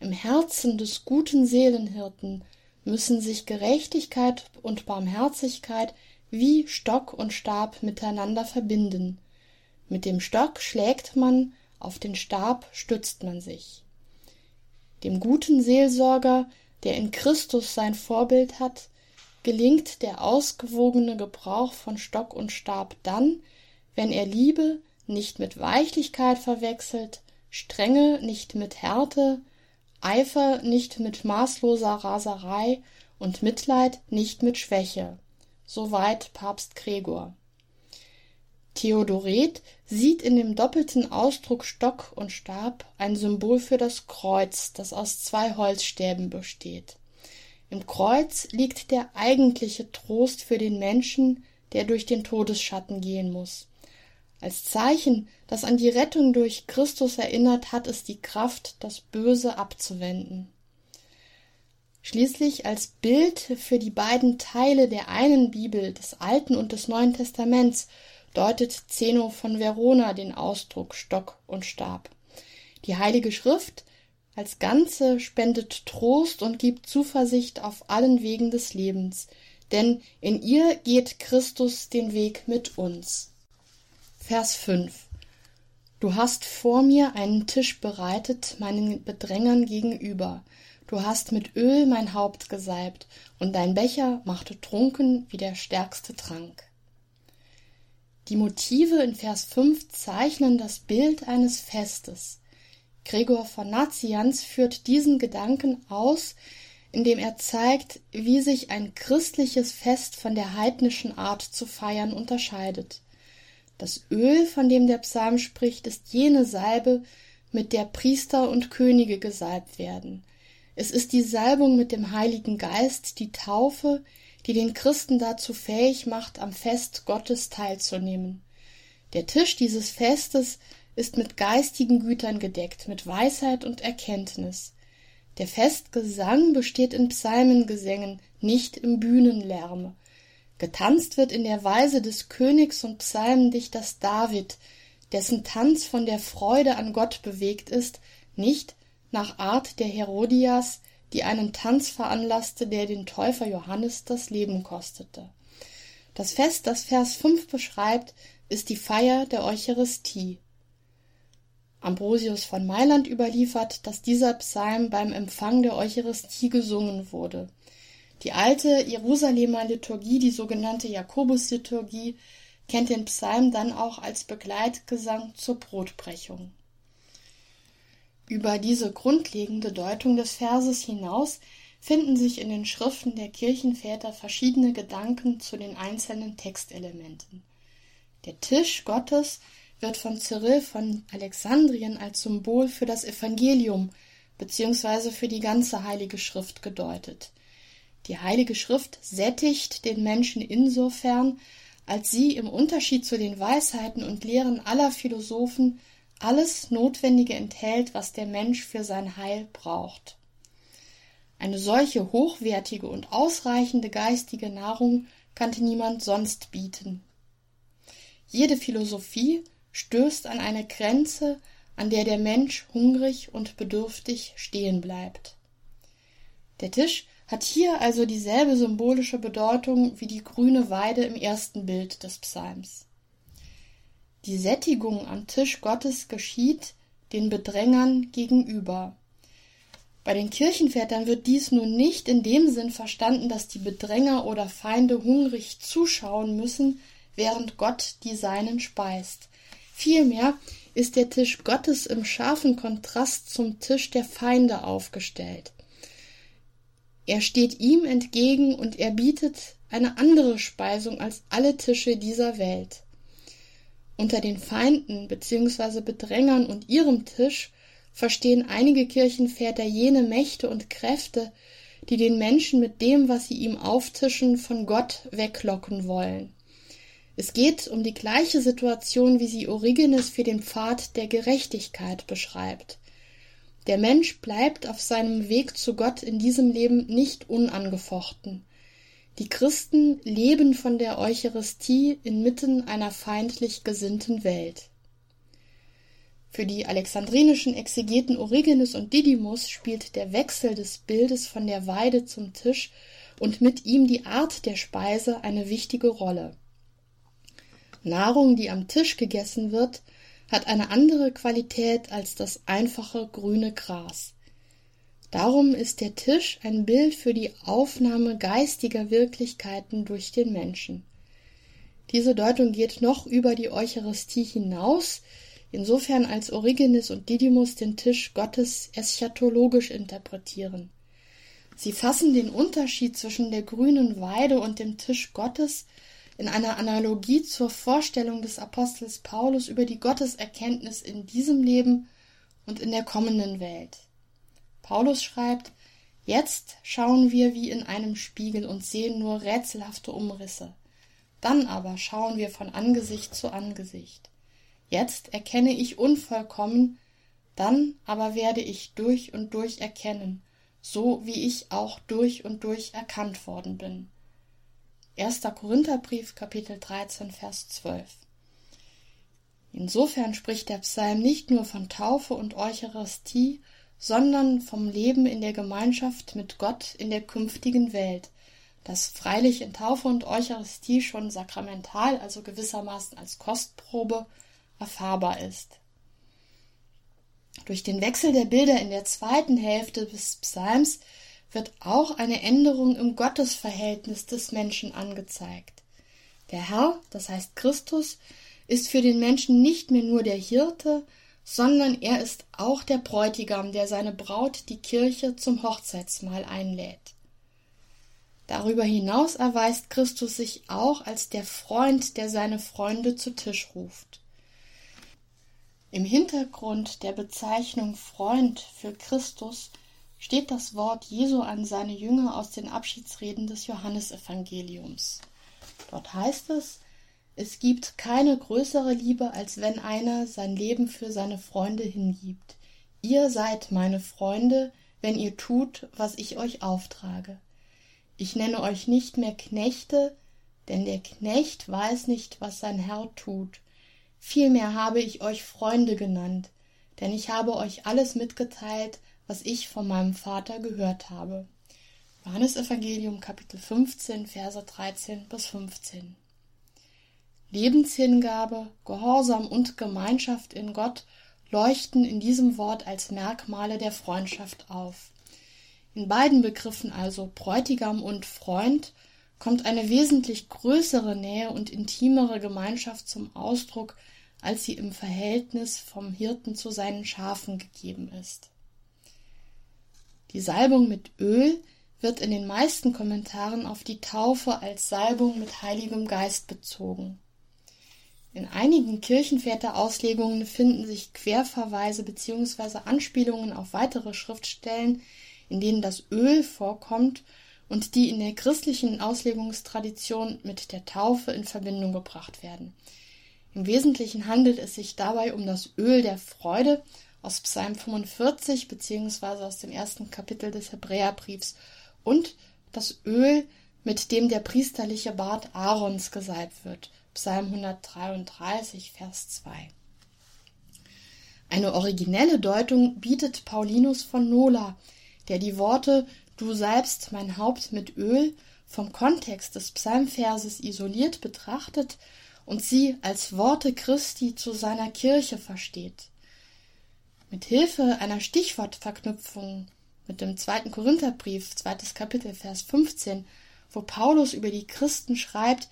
im Herzen des guten Seelenhirten müssen sich Gerechtigkeit und Barmherzigkeit wie Stock und Stab miteinander verbinden. Mit dem Stock schlägt man, auf den Stab stützt man sich. Dem guten Seelsorger, der in Christus sein Vorbild hat, gelingt der ausgewogene Gebrauch von Stock und Stab dann, wenn er Liebe nicht mit Weichlichkeit verwechselt, Strenge nicht mit Härte, Eifer nicht mit maßloser Raserei und Mitleid nicht mit Schwäche. Soweit Papst Gregor. Theodoret sieht in dem doppelten Ausdruck Stock und Stab ein Symbol für das Kreuz, das aus zwei Holzstäben besteht. Im Kreuz liegt der eigentliche Trost für den Menschen, der durch den Todesschatten gehen muss. Als Zeichen, das an die Rettung durch Christus erinnert, hat es die Kraft, das Böse abzuwenden. Schließlich als Bild für die beiden Teile der einen Bibel, des Alten und des Neuen Testaments, deutet Zeno von Verona den Ausdruck Stock und Stab. Die Heilige Schrift als Ganze spendet Trost und gibt Zuversicht auf allen Wegen des Lebens, denn in ihr geht Christus den Weg mit uns. Vers 5 Du hast vor mir einen Tisch bereitet, meinen Bedrängern gegenüber. Du hast mit Öl mein Haupt gesalbt, und dein Becher machte trunken wie der stärkste Trank. Die Motive in Vers 5 zeichnen das Bild eines Festes. Gregor von Nazianz führt diesen Gedanken aus, indem er zeigt, wie sich ein christliches Fest von der heidnischen Art zu feiern unterscheidet. Das Öl, von dem der Psalm spricht, ist jene Salbe, mit der Priester und Könige gesalbt werden. Es ist die Salbung mit dem Heiligen Geist, die Taufe, die den Christen dazu fähig macht, am Fest Gottes teilzunehmen. Der Tisch dieses Festes ist mit geistigen Gütern gedeckt, mit Weisheit und Erkenntnis. Der Festgesang besteht in Psalmengesängen, nicht im Bühnenlärm. Getanzt wird in der Weise des Königs und Psalmendichters David, dessen Tanz von der Freude an Gott bewegt ist, nicht nach Art der Herodias, die einen Tanz veranlasste, der den Täufer Johannes das Leben kostete. Das Fest, das Vers 5 beschreibt, ist die Feier der Eucharistie. Ambrosius von Mailand überliefert, dass dieser Psalm beim Empfang der Eucharistie gesungen wurde. Die alte Jerusalemer Liturgie, die sogenannte Jakobusliturgie, kennt den Psalm dann auch als Begleitgesang zur Brotbrechung. Über diese grundlegende Deutung des Verses hinaus finden sich in den Schriften der Kirchenväter verschiedene Gedanken zu den einzelnen Textelementen. Der Tisch Gottes wird von Cyril von Alexandrien als Symbol für das Evangelium bzw. für die ganze Heilige Schrift gedeutet. Die Heilige Schrift sättigt den Menschen insofern, als sie im Unterschied zu den Weisheiten und Lehren aller Philosophen alles Notwendige enthält, was der Mensch für sein Heil braucht. Eine solche hochwertige und ausreichende geistige Nahrung kannte niemand sonst bieten. Jede Philosophie stößt an eine Grenze, an der der Mensch hungrig und bedürftig stehen bleibt. Der Tisch hat hier also dieselbe symbolische Bedeutung wie die grüne Weide im ersten Bild des Psalms. Die Sättigung am Tisch Gottes geschieht den Bedrängern gegenüber. Bei den Kirchenvätern wird dies nun nicht in dem Sinn verstanden, dass die Bedränger oder Feinde hungrig zuschauen müssen, während Gott die Seinen speist. Vielmehr ist der Tisch Gottes im scharfen Kontrast zum Tisch der Feinde aufgestellt. Er steht ihm entgegen und er bietet eine andere Speisung als alle Tische dieser Welt. Unter den Feinden bzw. Bedrängern und ihrem Tisch verstehen einige Kirchenväter jene Mächte und Kräfte, die den Menschen mit dem, was sie ihm auftischen, von Gott weglocken wollen. Es geht um die gleiche Situation, wie sie Origenes für den Pfad der Gerechtigkeit beschreibt. Der Mensch bleibt auf seinem Weg zu Gott in diesem Leben nicht unangefochten. Die Christen leben von der Eucharistie inmitten einer feindlich gesinnten Welt. Für die alexandrinischen Exegeten Origenes und Didymus spielt der Wechsel des Bildes von der Weide zum Tisch und mit ihm die Art der Speise eine wichtige Rolle. Nahrung, die am Tisch gegessen wird, hat eine andere Qualität als das einfache grüne Gras. Darum ist der Tisch ein Bild für die Aufnahme geistiger Wirklichkeiten durch den Menschen. Diese Deutung geht noch über die Eucharistie hinaus, insofern als Origenes und Didymus den Tisch Gottes eschatologisch interpretieren. Sie fassen den Unterschied zwischen der grünen Weide und dem Tisch Gottes in einer Analogie zur Vorstellung des Apostels Paulus über die Gotteserkenntnis in diesem Leben und in der kommenden Welt. Paulus schreibt, Jetzt schauen wir wie in einem Spiegel und sehen nur rätselhafte Umrisse. Dann aber schauen wir von Angesicht zu Angesicht. Jetzt erkenne ich unvollkommen, dann aber werde ich durch und durch erkennen, so wie ich auch durch und durch erkannt worden bin. 1. Korintherbrief, Kapitel 13, Vers 12. Insofern spricht der Psalm nicht nur von Taufe und Eucharistie, sondern vom Leben in der Gemeinschaft mit Gott in der künftigen Welt, das freilich in Taufe und Eucharistie schon sakramental, also gewissermaßen als Kostprobe, erfahrbar ist. Durch den Wechsel der Bilder in der zweiten Hälfte des Psalms wird auch eine Änderung im Gottesverhältnis des Menschen angezeigt. Der Herr, das heißt Christus, ist für den Menschen nicht mehr nur der Hirte, sondern er ist auch der Bräutigam, der seine Braut, die Kirche, zum Hochzeitsmahl einlädt. Darüber hinaus erweist Christus sich auch als der Freund, der seine Freunde zu Tisch ruft. Im Hintergrund der Bezeichnung Freund für Christus steht das Wort Jesu an seine Jünger aus den Abschiedsreden des Johannesevangeliums. Dort heißt es, es gibt keine größere Liebe, als wenn einer sein Leben für seine Freunde hingibt. Ihr seid meine Freunde, wenn ihr tut, was ich euch auftrage. Ich nenne euch nicht mehr Knechte, denn der Knecht weiß nicht, was sein Herr tut. Vielmehr habe ich euch Freunde genannt, denn ich habe euch alles mitgeteilt, was ich von meinem Vater gehört habe. Johannes Evangelium Kapitel 15 Verse 13 bis 15. Lebenshingabe, Gehorsam und Gemeinschaft in Gott leuchten in diesem Wort als Merkmale der Freundschaft auf. In beiden Begriffen also Bräutigam und Freund kommt eine wesentlich größere Nähe und intimere Gemeinschaft zum Ausdruck, als sie im Verhältnis vom Hirten zu seinen Schafen gegeben ist. Die Salbung mit Öl wird in den meisten Kommentaren auf die Taufe als Salbung mit Heiligem Geist bezogen. In einigen Kirchenväterauslegungen finden sich Querverweise bzw. Anspielungen auf weitere Schriftstellen, in denen das Öl vorkommt und die in der christlichen Auslegungstradition mit der Taufe in Verbindung gebracht werden. Im Wesentlichen handelt es sich dabei um das Öl der Freude aus Psalm 45 bzw. aus dem ersten Kapitel des Hebräerbriefs und das Öl, mit dem der priesterliche Bart Aarons gesalbt wird. Psalm 133, Vers 2. Eine originelle Deutung bietet Paulinus von Nola, der die Worte Du salbst mein Haupt mit Öl vom Kontext des Psalmverses isoliert betrachtet und sie als Worte Christi zu seiner Kirche versteht. Mit Hilfe einer Stichwortverknüpfung mit dem zweiten Korintherbrief, zweites Kapitel, Vers 15, wo Paulus über die Christen schreibt,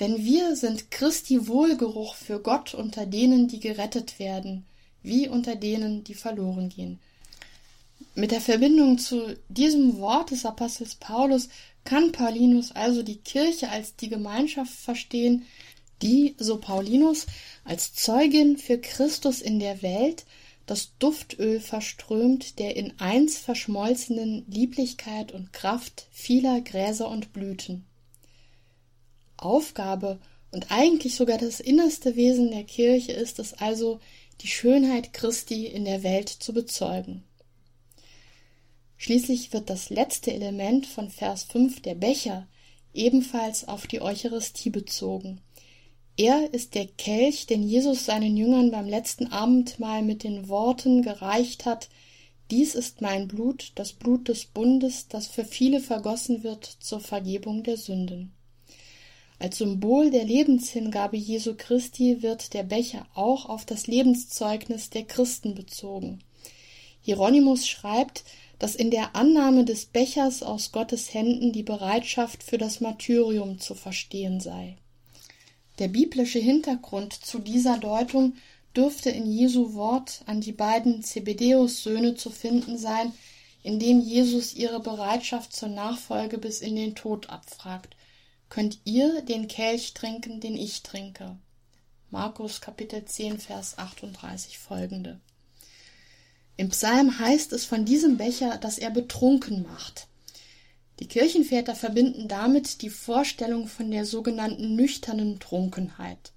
denn wir sind Christi Wohlgeruch für Gott unter denen, die gerettet werden, wie unter denen, die verloren gehen. Mit der Verbindung zu diesem Wort des Apostels Paulus kann Paulinus also die Kirche als die Gemeinschaft verstehen, die, so Paulinus, als Zeugin für Christus in der Welt das Duftöl verströmt der in eins verschmolzenen Lieblichkeit und Kraft vieler Gräser und Blüten. Aufgabe und eigentlich sogar das innerste Wesen der Kirche ist es also, die Schönheit Christi in der Welt zu bezeugen. Schließlich wird das letzte Element von Vers 5, der Becher, ebenfalls auf die Eucharistie bezogen. Er ist der Kelch, den Jesus seinen Jüngern beim letzten Abendmahl mit den Worten gereicht hat, dies ist mein Blut, das Blut des Bundes, das für viele vergossen wird zur Vergebung der Sünden. Als Symbol der Lebenshingabe Jesu Christi wird der Becher auch auf das Lebenszeugnis der Christen bezogen. Hieronymus schreibt, dass in der Annahme des Bechers aus Gottes Händen die Bereitschaft für das Martyrium zu verstehen sei. Der biblische Hintergrund zu dieser Deutung dürfte in Jesu Wort an die beiden Zebedeus-Söhne zu finden sein, in dem Jesus ihre Bereitschaft zur Nachfolge bis in den Tod abfragt. Könnt ihr den Kelch trinken, den ich trinke? Markus Kapitel 10, Vers 38 folgende. Im Psalm heißt es von diesem Becher, dass er betrunken macht. Die Kirchenväter verbinden damit die Vorstellung von der sogenannten nüchternen Trunkenheit.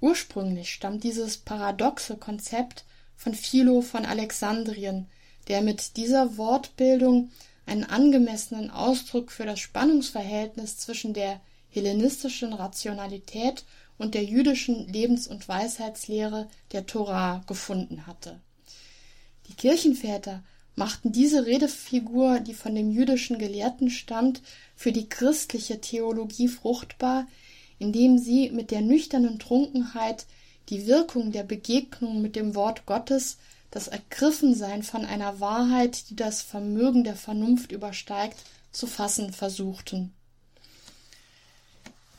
Ursprünglich stammt dieses paradoxe Konzept von Philo von Alexandrien, der mit dieser Wortbildung einen angemessenen Ausdruck für das Spannungsverhältnis zwischen der hellenistischen Rationalität und der jüdischen Lebens- und Weisheitslehre der Torah gefunden hatte. Die Kirchenväter machten diese Redefigur, die von dem jüdischen Gelehrten stammt, für die christliche Theologie fruchtbar, indem sie mit der nüchternen Trunkenheit die Wirkung der Begegnung mit dem Wort Gottes, das Ergriffensein von einer Wahrheit, die das Vermögen der Vernunft übersteigt, zu fassen versuchten.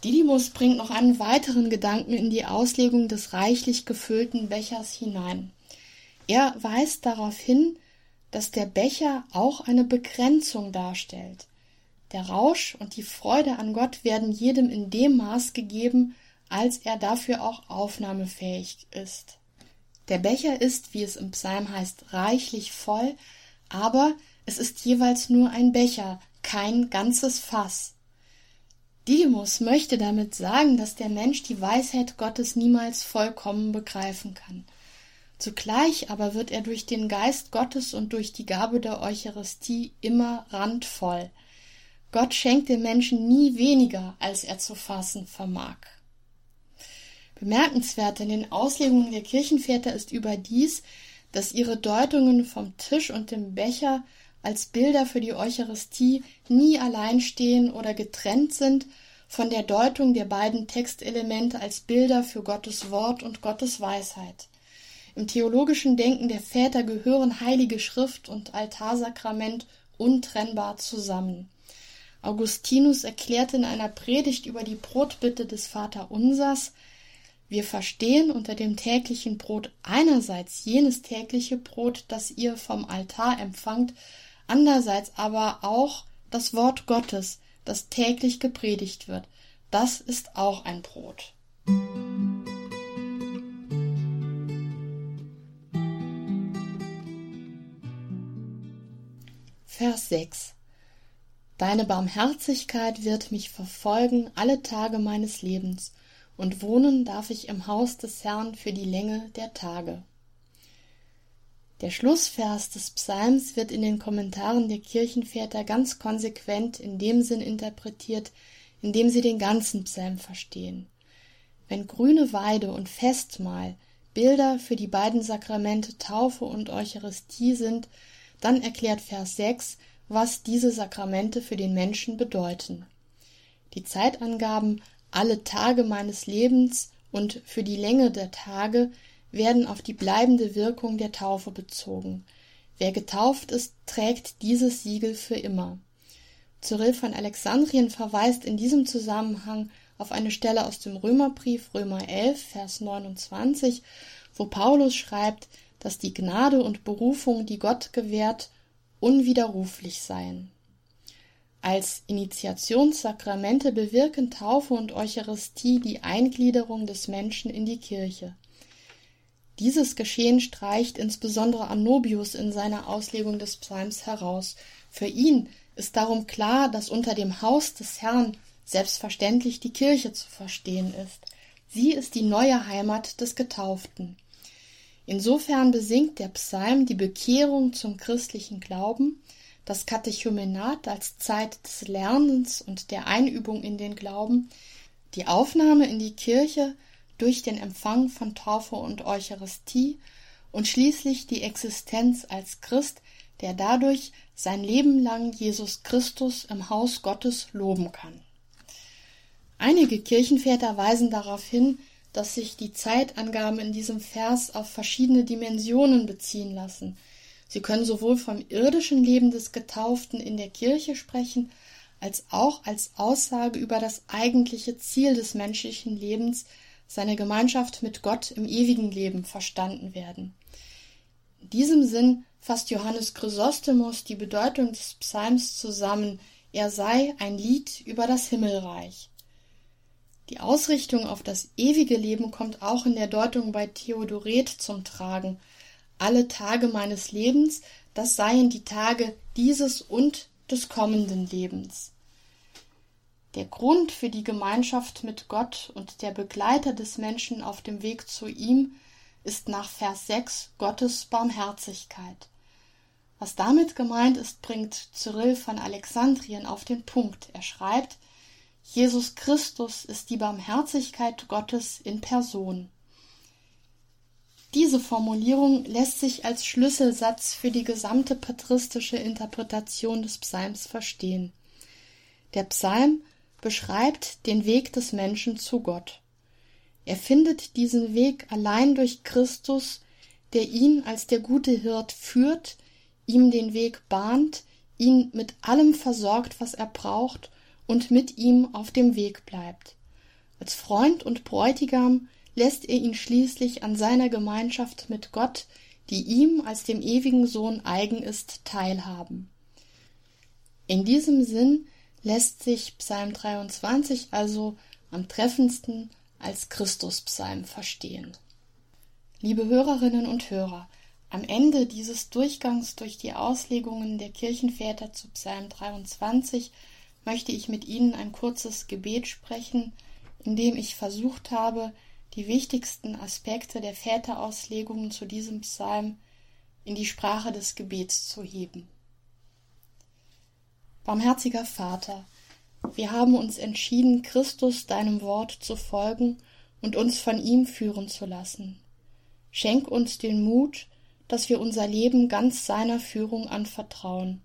Didymus bringt noch einen weiteren Gedanken in die Auslegung des reichlich gefüllten Bechers hinein. Er weist darauf hin, dass der Becher auch eine Begrenzung darstellt. Der Rausch und die Freude an Gott werden jedem in dem Maß gegeben, als er dafür auch aufnahmefähig ist. Der Becher ist, wie es im Psalm heißt, reichlich voll, aber es ist jeweils nur ein Becher, kein ganzes Fass. Didymus möchte damit sagen, dass der Mensch die Weisheit Gottes niemals vollkommen begreifen kann. Zugleich aber wird er durch den Geist Gottes und durch die Gabe der Eucharistie immer randvoll. Gott schenkt dem Menschen nie weniger, als er zu fassen vermag. Bemerkenswert in den Auslegungen der Kirchenväter ist überdies, dass ihre Deutungen vom Tisch und dem Becher als Bilder für die Eucharistie nie allein stehen oder getrennt sind von der Deutung der beiden Textelemente als Bilder für Gottes Wort und Gottes Weisheit. Im theologischen Denken der Väter gehören Heilige Schrift und Altarsakrament untrennbar zusammen. Augustinus erklärte in einer Predigt über die Brotbitte des Vaterunsers, wir verstehen unter dem täglichen Brot einerseits jenes tägliche Brot, das ihr vom Altar empfangt, andererseits aber auch das Wort Gottes, das täglich gepredigt wird. Das ist auch ein Brot. Vers 6 Deine Barmherzigkeit wird mich verfolgen alle Tage meines Lebens, und wohnen darf ich im Haus des Herrn für die Länge der Tage. Der Schlussvers des Psalms wird in den Kommentaren der Kirchenväter ganz konsequent in dem Sinn interpretiert, in dem sie den ganzen Psalm verstehen. Wenn grüne Weide und Festmahl Bilder für die beiden Sakramente Taufe und Eucharistie sind, dann erklärt Vers 6, was diese Sakramente für den Menschen bedeuten. Die Zeitangaben alle Tage meines Lebens und für die Länge der Tage werden auf die bleibende Wirkung der Taufe bezogen. Wer getauft ist, trägt dieses Siegel für immer. Cyril von Alexandrien verweist in diesem Zusammenhang auf eine Stelle aus dem Römerbrief Römer 11, Vers 29, wo Paulus schreibt, dass die Gnade und Berufung, die Gott gewährt, unwiderruflich seien. Als Initiationssakramente bewirken Taufe und Eucharistie die Eingliederung des Menschen in die Kirche. Dieses Geschehen streicht insbesondere Anobius in seiner Auslegung des Psalms heraus. Für ihn ist darum klar, dass unter dem Haus des Herrn selbstverständlich die Kirche zu verstehen ist. Sie ist die neue Heimat des Getauften. Insofern besingt der Psalm die Bekehrung zum christlichen Glauben, das Katechumenat als Zeit des Lernens und der Einübung in den Glauben, die Aufnahme in die Kirche durch den Empfang von Taufe und Eucharistie und schließlich die Existenz als Christ, der dadurch sein Leben lang Jesus Christus im Haus Gottes loben kann. Einige Kirchenväter weisen darauf hin, dass sich die Zeitangaben in diesem Vers auf verschiedene Dimensionen beziehen lassen. Sie können sowohl vom irdischen Leben des Getauften in der Kirche sprechen, als auch als Aussage über das eigentliche Ziel des menschlichen Lebens, seine Gemeinschaft mit Gott im ewigen Leben verstanden werden. In diesem Sinn fasst Johannes Chrysostomus die Bedeutung des Psalms zusammen, er sei ein Lied über das Himmelreich. Die Ausrichtung auf das ewige Leben kommt auch in der Deutung bei Theodoret zum Tragen. Alle Tage meines Lebens, das seien die Tage dieses und des kommenden Lebens. Der Grund für die Gemeinschaft mit Gott und der Begleiter des Menschen auf dem Weg zu ihm ist nach Vers 6 Gottes Barmherzigkeit. Was damit gemeint ist, bringt Cyril von Alexandrien auf den Punkt. Er schreibt, Jesus Christus ist die Barmherzigkeit Gottes in Person. Diese Formulierung lässt sich als Schlüsselsatz für die gesamte patristische Interpretation des Psalms verstehen. Der Psalm beschreibt den Weg des Menschen zu Gott. Er findet diesen Weg allein durch Christus, der ihn als der gute Hirt führt, ihm den Weg bahnt, ihn mit allem versorgt, was er braucht, und mit ihm auf dem Weg bleibt. Als Freund und Bräutigam lässt er ihn schließlich an seiner Gemeinschaft mit Gott, die ihm als dem ewigen Sohn eigen ist, teilhaben. In diesem Sinn lässt sich Psalm 23 also am treffendsten als Christuspsalm verstehen. Liebe Hörerinnen und Hörer, am Ende dieses Durchgangs durch die Auslegungen der Kirchenväter zu Psalm 23 möchte ich mit Ihnen ein kurzes Gebet sprechen, in dem ich versucht habe, die wichtigsten Aspekte der Väterauslegungen zu diesem Psalm in die Sprache des Gebets zu heben. Barmherziger Vater, wir haben uns entschieden, Christus deinem Wort zu folgen und uns von ihm führen zu lassen. Schenk uns den Mut, dass wir unser Leben ganz seiner Führung anvertrauen,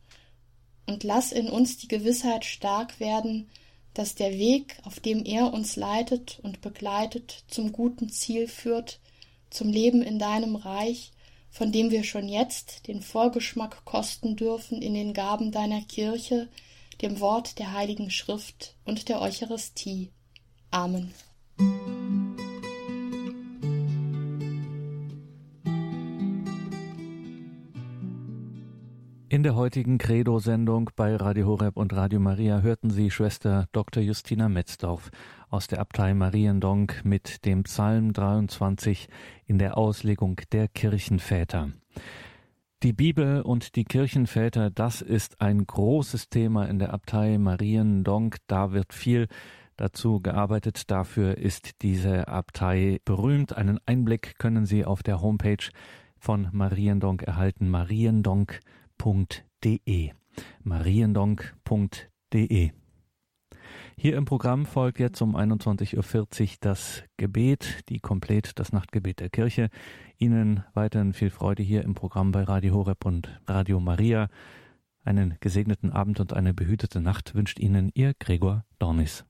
und lass in uns die Gewissheit stark werden, dass der Weg, auf dem er uns leitet und begleitet, zum guten Ziel führt, zum Leben in deinem Reich, von dem wir schon jetzt den Vorgeschmack kosten dürfen in den Gaben deiner Kirche, dem Wort der Heiligen Schrift und der Eucharistie. Amen. In der heutigen Credo-Sendung bei Radio Horeb und Radio Maria hörten Sie Schwester Dr. Justina Metzdorf aus der Abtei Mariendonk mit dem Psalm 23 in der Auslegung der Kirchenväter. Die Bibel und die Kirchenväter, das ist ein großes Thema in der Abtei Mariendonk. Da wird viel dazu gearbeitet. Dafür ist diese Abtei berühmt. Einen Einblick können Sie auf der Homepage von Mariendonk erhalten. mariendonk.de. mariendonk.de. Hier im Programm folgt jetzt um 21.40 Uhr das Gebet, die Komplett, das Nachtgebet der Kirche. Ihnen weiterhin viel Freude hier im Programm bei Radio Horeb und Radio Maria. Einen gesegneten Abend und eine behütete Nacht wünscht Ihnen Ihr Gregor Dornis.